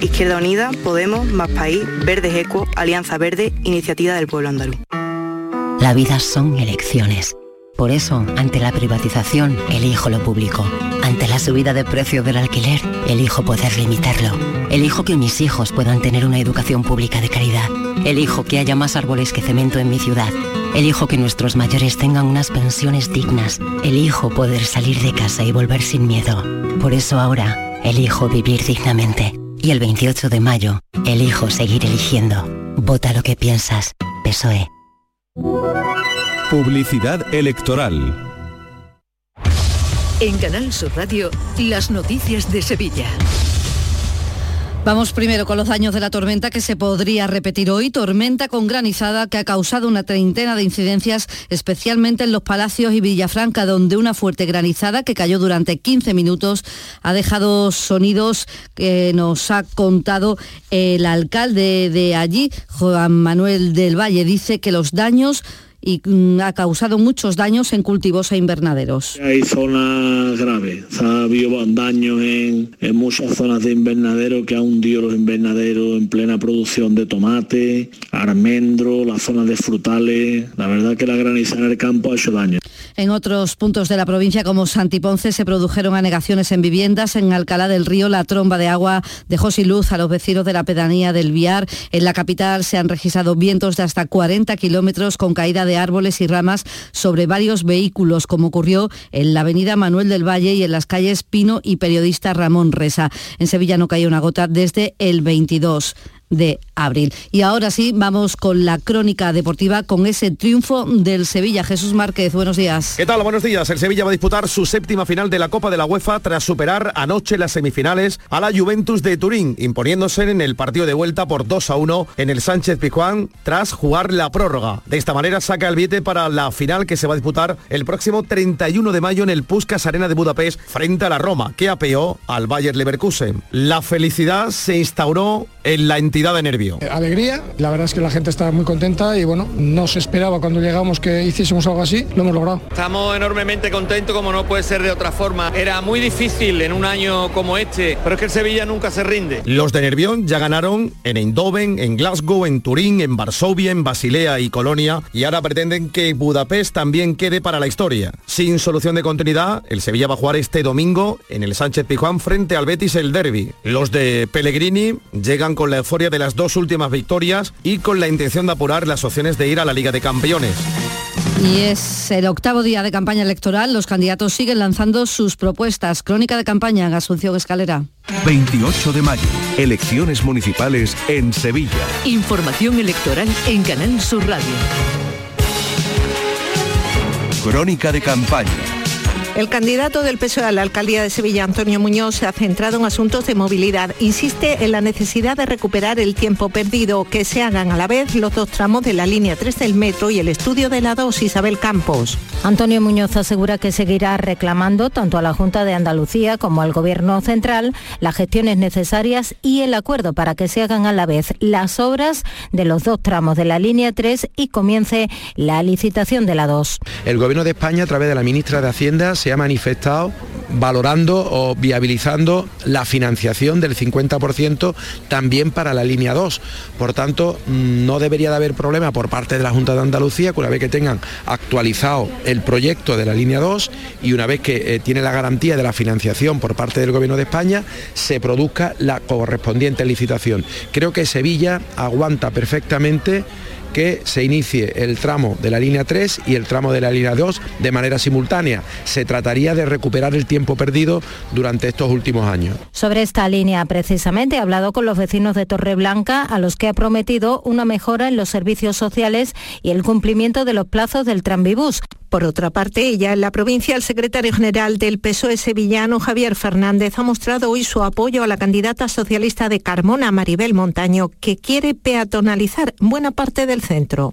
Izquierda Unida, Podemos, Más País, Verdes Eco, Alianza Verde, Iniciativa del Pueblo Andaluz. La vida son elecciones. Por eso, ante la privatización, elijo lo público. Ante la subida de precios del alquiler, elijo poder limitarlo. Elijo que mis hijos puedan tener una educación pública de calidad. Elijo que haya más árboles que cemento en mi ciudad. Elijo que nuestros mayores tengan unas pensiones dignas. Elijo poder salir de casa y volver sin miedo. Por eso ahora, elijo vivir dignamente. Y el 28 de mayo, elijo seguir eligiendo. Vota lo que piensas. PSOE. Publicidad electoral. En Canal Sur Radio, las noticias de Sevilla. Vamos primero con los daños de la tormenta que se podría repetir hoy. Tormenta con granizada que ha causado una treintena de incidencias, especialmente en los Palacios y Villafranca, donde una fuerte granizada que cayó durante 15 minutos ha dejado sonidos que nos ha contado el alcalde de allí, Juan Manuel del Valle. Dice que los daños y mm, ha causado muchos daños en cultivos e invernaderos. Hay zonas graves, ha habido daños en, muchas zonas de invernadero que ha hundido los invernaderos en plena producción de tomate, almendro, las zonas de frutales. La verdad que la granizada en el campo ha hecho daño. En otros puntos de la provincia como Santiponce se produjeron anegaciones en viviendas. En Alcalá del Río la tromba de agua dejó sin luz a los vecinos de la pedanía del Viar. En la capital se han registrado vientos de hasta 40 kilómetros con caída de árboles y ramas sobre varios vehículos, como ocurrió en la avenida Manuel del Valle y en las calles Pino y Periodista Ramón Resa. En Sevilla no cayó una gota desde el 22 de abril. Y ahora sí, vamos con la crónica deportiva, con ese triunfo del Sevilla. Jesús Márquez, buenos días. ¿Qué tal? Buenos días. El Sevilla va a disputar su séptima final de la Copa de la UEFA tras superar anoche las semifinales a la Juventus de Turín, imponiéndose en el partido de vuelta por 2 a 1 en el Sánchez Pizjuán tras jugar la prórroga. De esta manera saca el billete para la final que se va a disputar el próximo 31 de mayo en el Puskas Arena de Budapest frente a la Roma, que apeó al Bayer Leverkusen. La felicidad se instauró en la entidad de nervio. Eh, alegría, la verdad es que la gente está muy contenta y bueno, no se esperaba cuando llegamos que hiciésemos algo así, lo hemos logrado. Estamos enormemente contentos como no puede ser de otra forma. Era muy difícil en un año como este, pero es que el Sevilla nunca se rinde. Los de Nervión ya ganaron en Eindhoven, en Glasgow, en Turín, en Varsovia, en Basilea y Colonia y ahora pretenden que Budapest también quede para la historia. Sin solución de continuidad, el Sevilla va a jugar este domingo en el Sánchez Pijuán frente al Betis el Derby. Los de Pellegrini llegan con la euforia de las dos últimas victorias y con la intención de apurar las opciones de ir a la Liga de Campeones. Y es el octavo día de campaña electoral. Los candidatos siguen lanzando sus propuestas. Crónica de campaña, Asunción Escalera. 28 de mayo, elecciones municipales en Sevilla. Información electoral en Canal Sur Radio. Crónica de campaña el candidato del PSOE a la alcaldía de Sevilla, Antonio Muñoz, se ha centrado en asuntos de movilidad. Insiste en la necesidad de recuperar el tiempo perdido, que se hagan a la vez los dos tramos de la línea 3 del metro y el estudio de la 2 Isabel Campos. Antonio Muñoz asegura que seguirá reclamando tanto a la Junta de Andalucía como al Gobierno central las gestiones necesarias y el acuerdo para que se hagan a la vez las obras de los dos tramos de la línea 3 y comience la licitación de la 2. El Gobierno de España, a través de la ministra de Hacienda, se ha manifestado valorando o viabilizando la financiación del 50% también para la línea 2. Por tanto, no debería de haber problema por parte de la Junta de Andalucía que una vez que tengan actualizado el proyecto de la línea 2 y una vez que eh, tiene la garantía de la financiación por parte del Gobierno de España, se produzca la correspondiente licitación. Creo que Sevilla aguanta perfectamente que se inicie el tramo de la línea 3 y el tramo de la línea 2 de manera simultánea. Se trataría de recuperar el tiempo perdido durante estos últimos años. Sobre esta línea precisamente he hablado con los vecinos de Torreblanca a los que ha prometido una mejora en los servicios sociales y el cumplimiento de los plazos del tranvibús. Por otra parte, ya en la provincia, el secretario general del PSOE sevillano, Javier Fernández, ha mostrado hoy su apoyo a la candidata socialista de Carmona, Maribel Montaño, que quiere peatonalizar buena parte del centro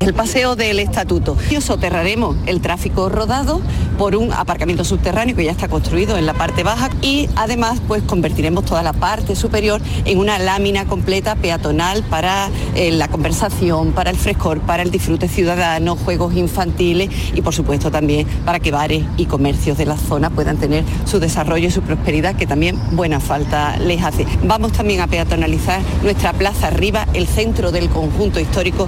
el paseo del estatuto. Soterraremos el tráfico rodado por un aparcamiento subterráneo que ya está construido en la parte baja y además pues convertiremos toda la parte superior en una lámina completa peatonal para eh, la conversación, para el frescor, para el disfrute ciudadano, juegos infantiles y por supuesto también para que bares y comercios de la zona puedan tener su desarrollo y su prosperidad que también buena falta les hace. Vamos también a peatonalizar nuestra plaza arriba, el centro del conjunto histórico.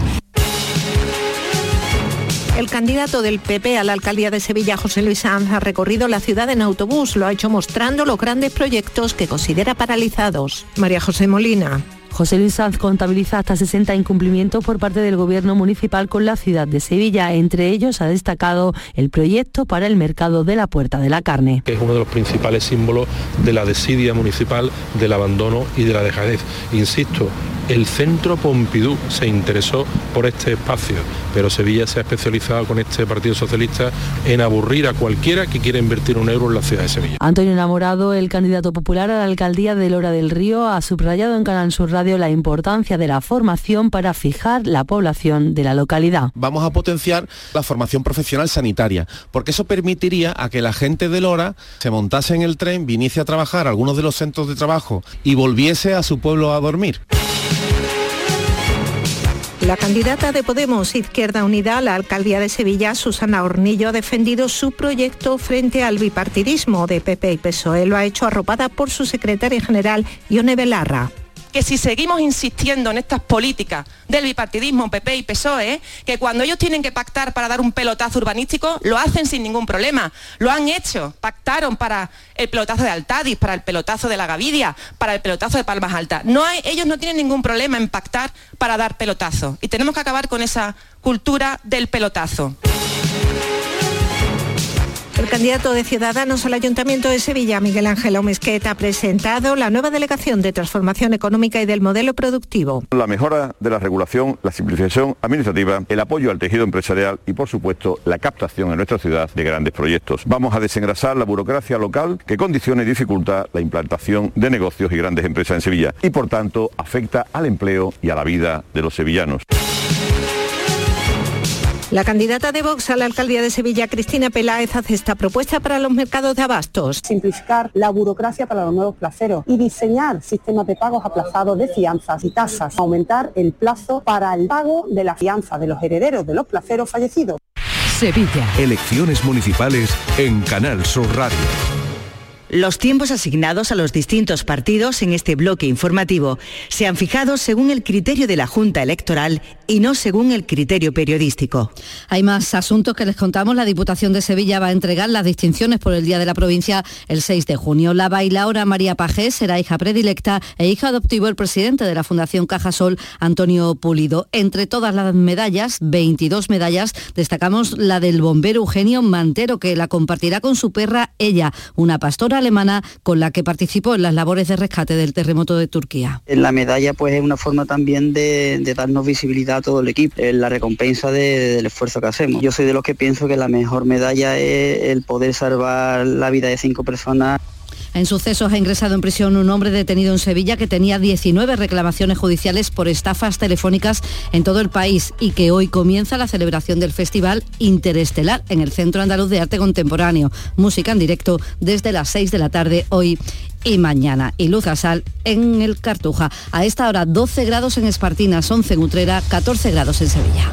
El candidato del PP a la alcaldía de Sevilla, José Luis Sanz, ha recorrido la ciudad en autobús. Lo ha hecho mostrando los grandes proyectos que considera paralizados. María José Molina. José Luis Sanz contabiliza hasta 60 incumplimientos por parte del Gobierno municipal con la ciudad de Sevilla. Entre ellos ha destacado el proyecto para el mercado de la Puerta de la Carne. Que es uno de los principales símbolos de la desidia municipal, del abandono y de la dejadez. Insisto, el Centro Pompidou se interesó por este espacio, pero Sevilla se ha especializado con este Partido Socialista en aburrir a cualquiera que quiera invertir un euro en la ciudad de Sevilla. Antonio Enamorado, el candidato popular a la alcaldía de Lora del Río, ha subrayado en Canal Sur Radio la importancia de la formación para fijar la población de la localidad. Vamos a potenciar la formación profesional sanitaria, porque eso permitiría a que la gente de Lora se montase en el tren, viniese a trabajar a algunos de los centros de trabajo y volviese a su pueblo a dormir. La candidata de Podemos Izquierda Unida a la alcaldía de Sevilla, Susana Hornillo, ha defendido su proyecto frente al bipartidismo de PP y PSOE. Lo ha hecho arropada por su secretaria general, Ione Belarra que si seguimos insistiendo en estas políticas del bipartidismo PP y PSOE, que cuando ellos tienen que pactar para dar un pelotazo urbanístico, lo hacen sin ningún problema. Lo han hecho, pactaron para el pelotazo de Altadis, para el pelotazo de la Gavidia, para el pelotazo de Palmas Altas. Ellos no tienen ningún problema en pactar para dar pelotazo. Y tenemos que acabar con esa cultura del pelotazo. El candidato de Ciudadanos al Ayuntamiento de Sevilla, Miguel Ángel Omesquet, ha presentado la nueva delegación de transformación económica y del modelo productivo. La mejora de la regulación, la simplificación administrativa, el apoyo al tejido empresarial y, por supuesto, la captación en nuestra ciudad de grandes proyectos. Vamos a desengrasar la burocracia local que condiciona y dificulta la implantación de negocios y grandes empresas en Sevilla y, por tanto, afecta al empleo y a la vida de los sevillanos. La candidata de Vox a la alcaldía de Sevilla, Cristina Peláez, hace esta propuesta para los mercados de abastos. Simplificar la burocracia para los nuevos placeros y diseñar sistemas de pagos aplazados de fianzas y tasas. Aumentar el plazo para el pago de la fianza de los herederos de los placeros fallecidos. Sevilla. Elecciones municipales en Canal Sur Radio. Los tiempos asignados a los distintos partidos en este bloque informativo se han fijado según el criterio de la Junta Electoral y no según el criterio periodístico. Hay más asuntos que les contamos. La Diputación de Sevilla va a entregar las distinciones por el Día de la Provincia el 6 de junio. La bailaora María Pajés será hija predilecta e hija adoptivo el presidente de la Fundación Cajasol, Antonio Pulido. Entre todas las medallas, 22 medallas, destacamos la del bombero Eugenio Mantero, que la compartirá con su perra ella, una pastora alemana con la que participó en las labores de rescate del terremoto de Turquía. La medalla pues es una forma también de, darnos visibilidad a todo el equipo, la recompensa de- del esfuerzo que hacemos. Yo soy de los que pienso que la mejor medalla es el poder salvar la vida de cinco personas. En sucesos ha ingresado en prisión un hombre detenido en Sevilla que tenía 19 reclamaciones judiciales por estafas telefónicas en todo el país y que hoy comienza la celebración del Festival Interestelar en el Centro Andaluz de Arte Contemporáneo. Música en directo desde las 6 de la tarde hoy y mañana. Y luz a sal en el Cartuja. A esta hora 12 grados en Espartinas, 11 en Utrera, 14 grados en Sevilla.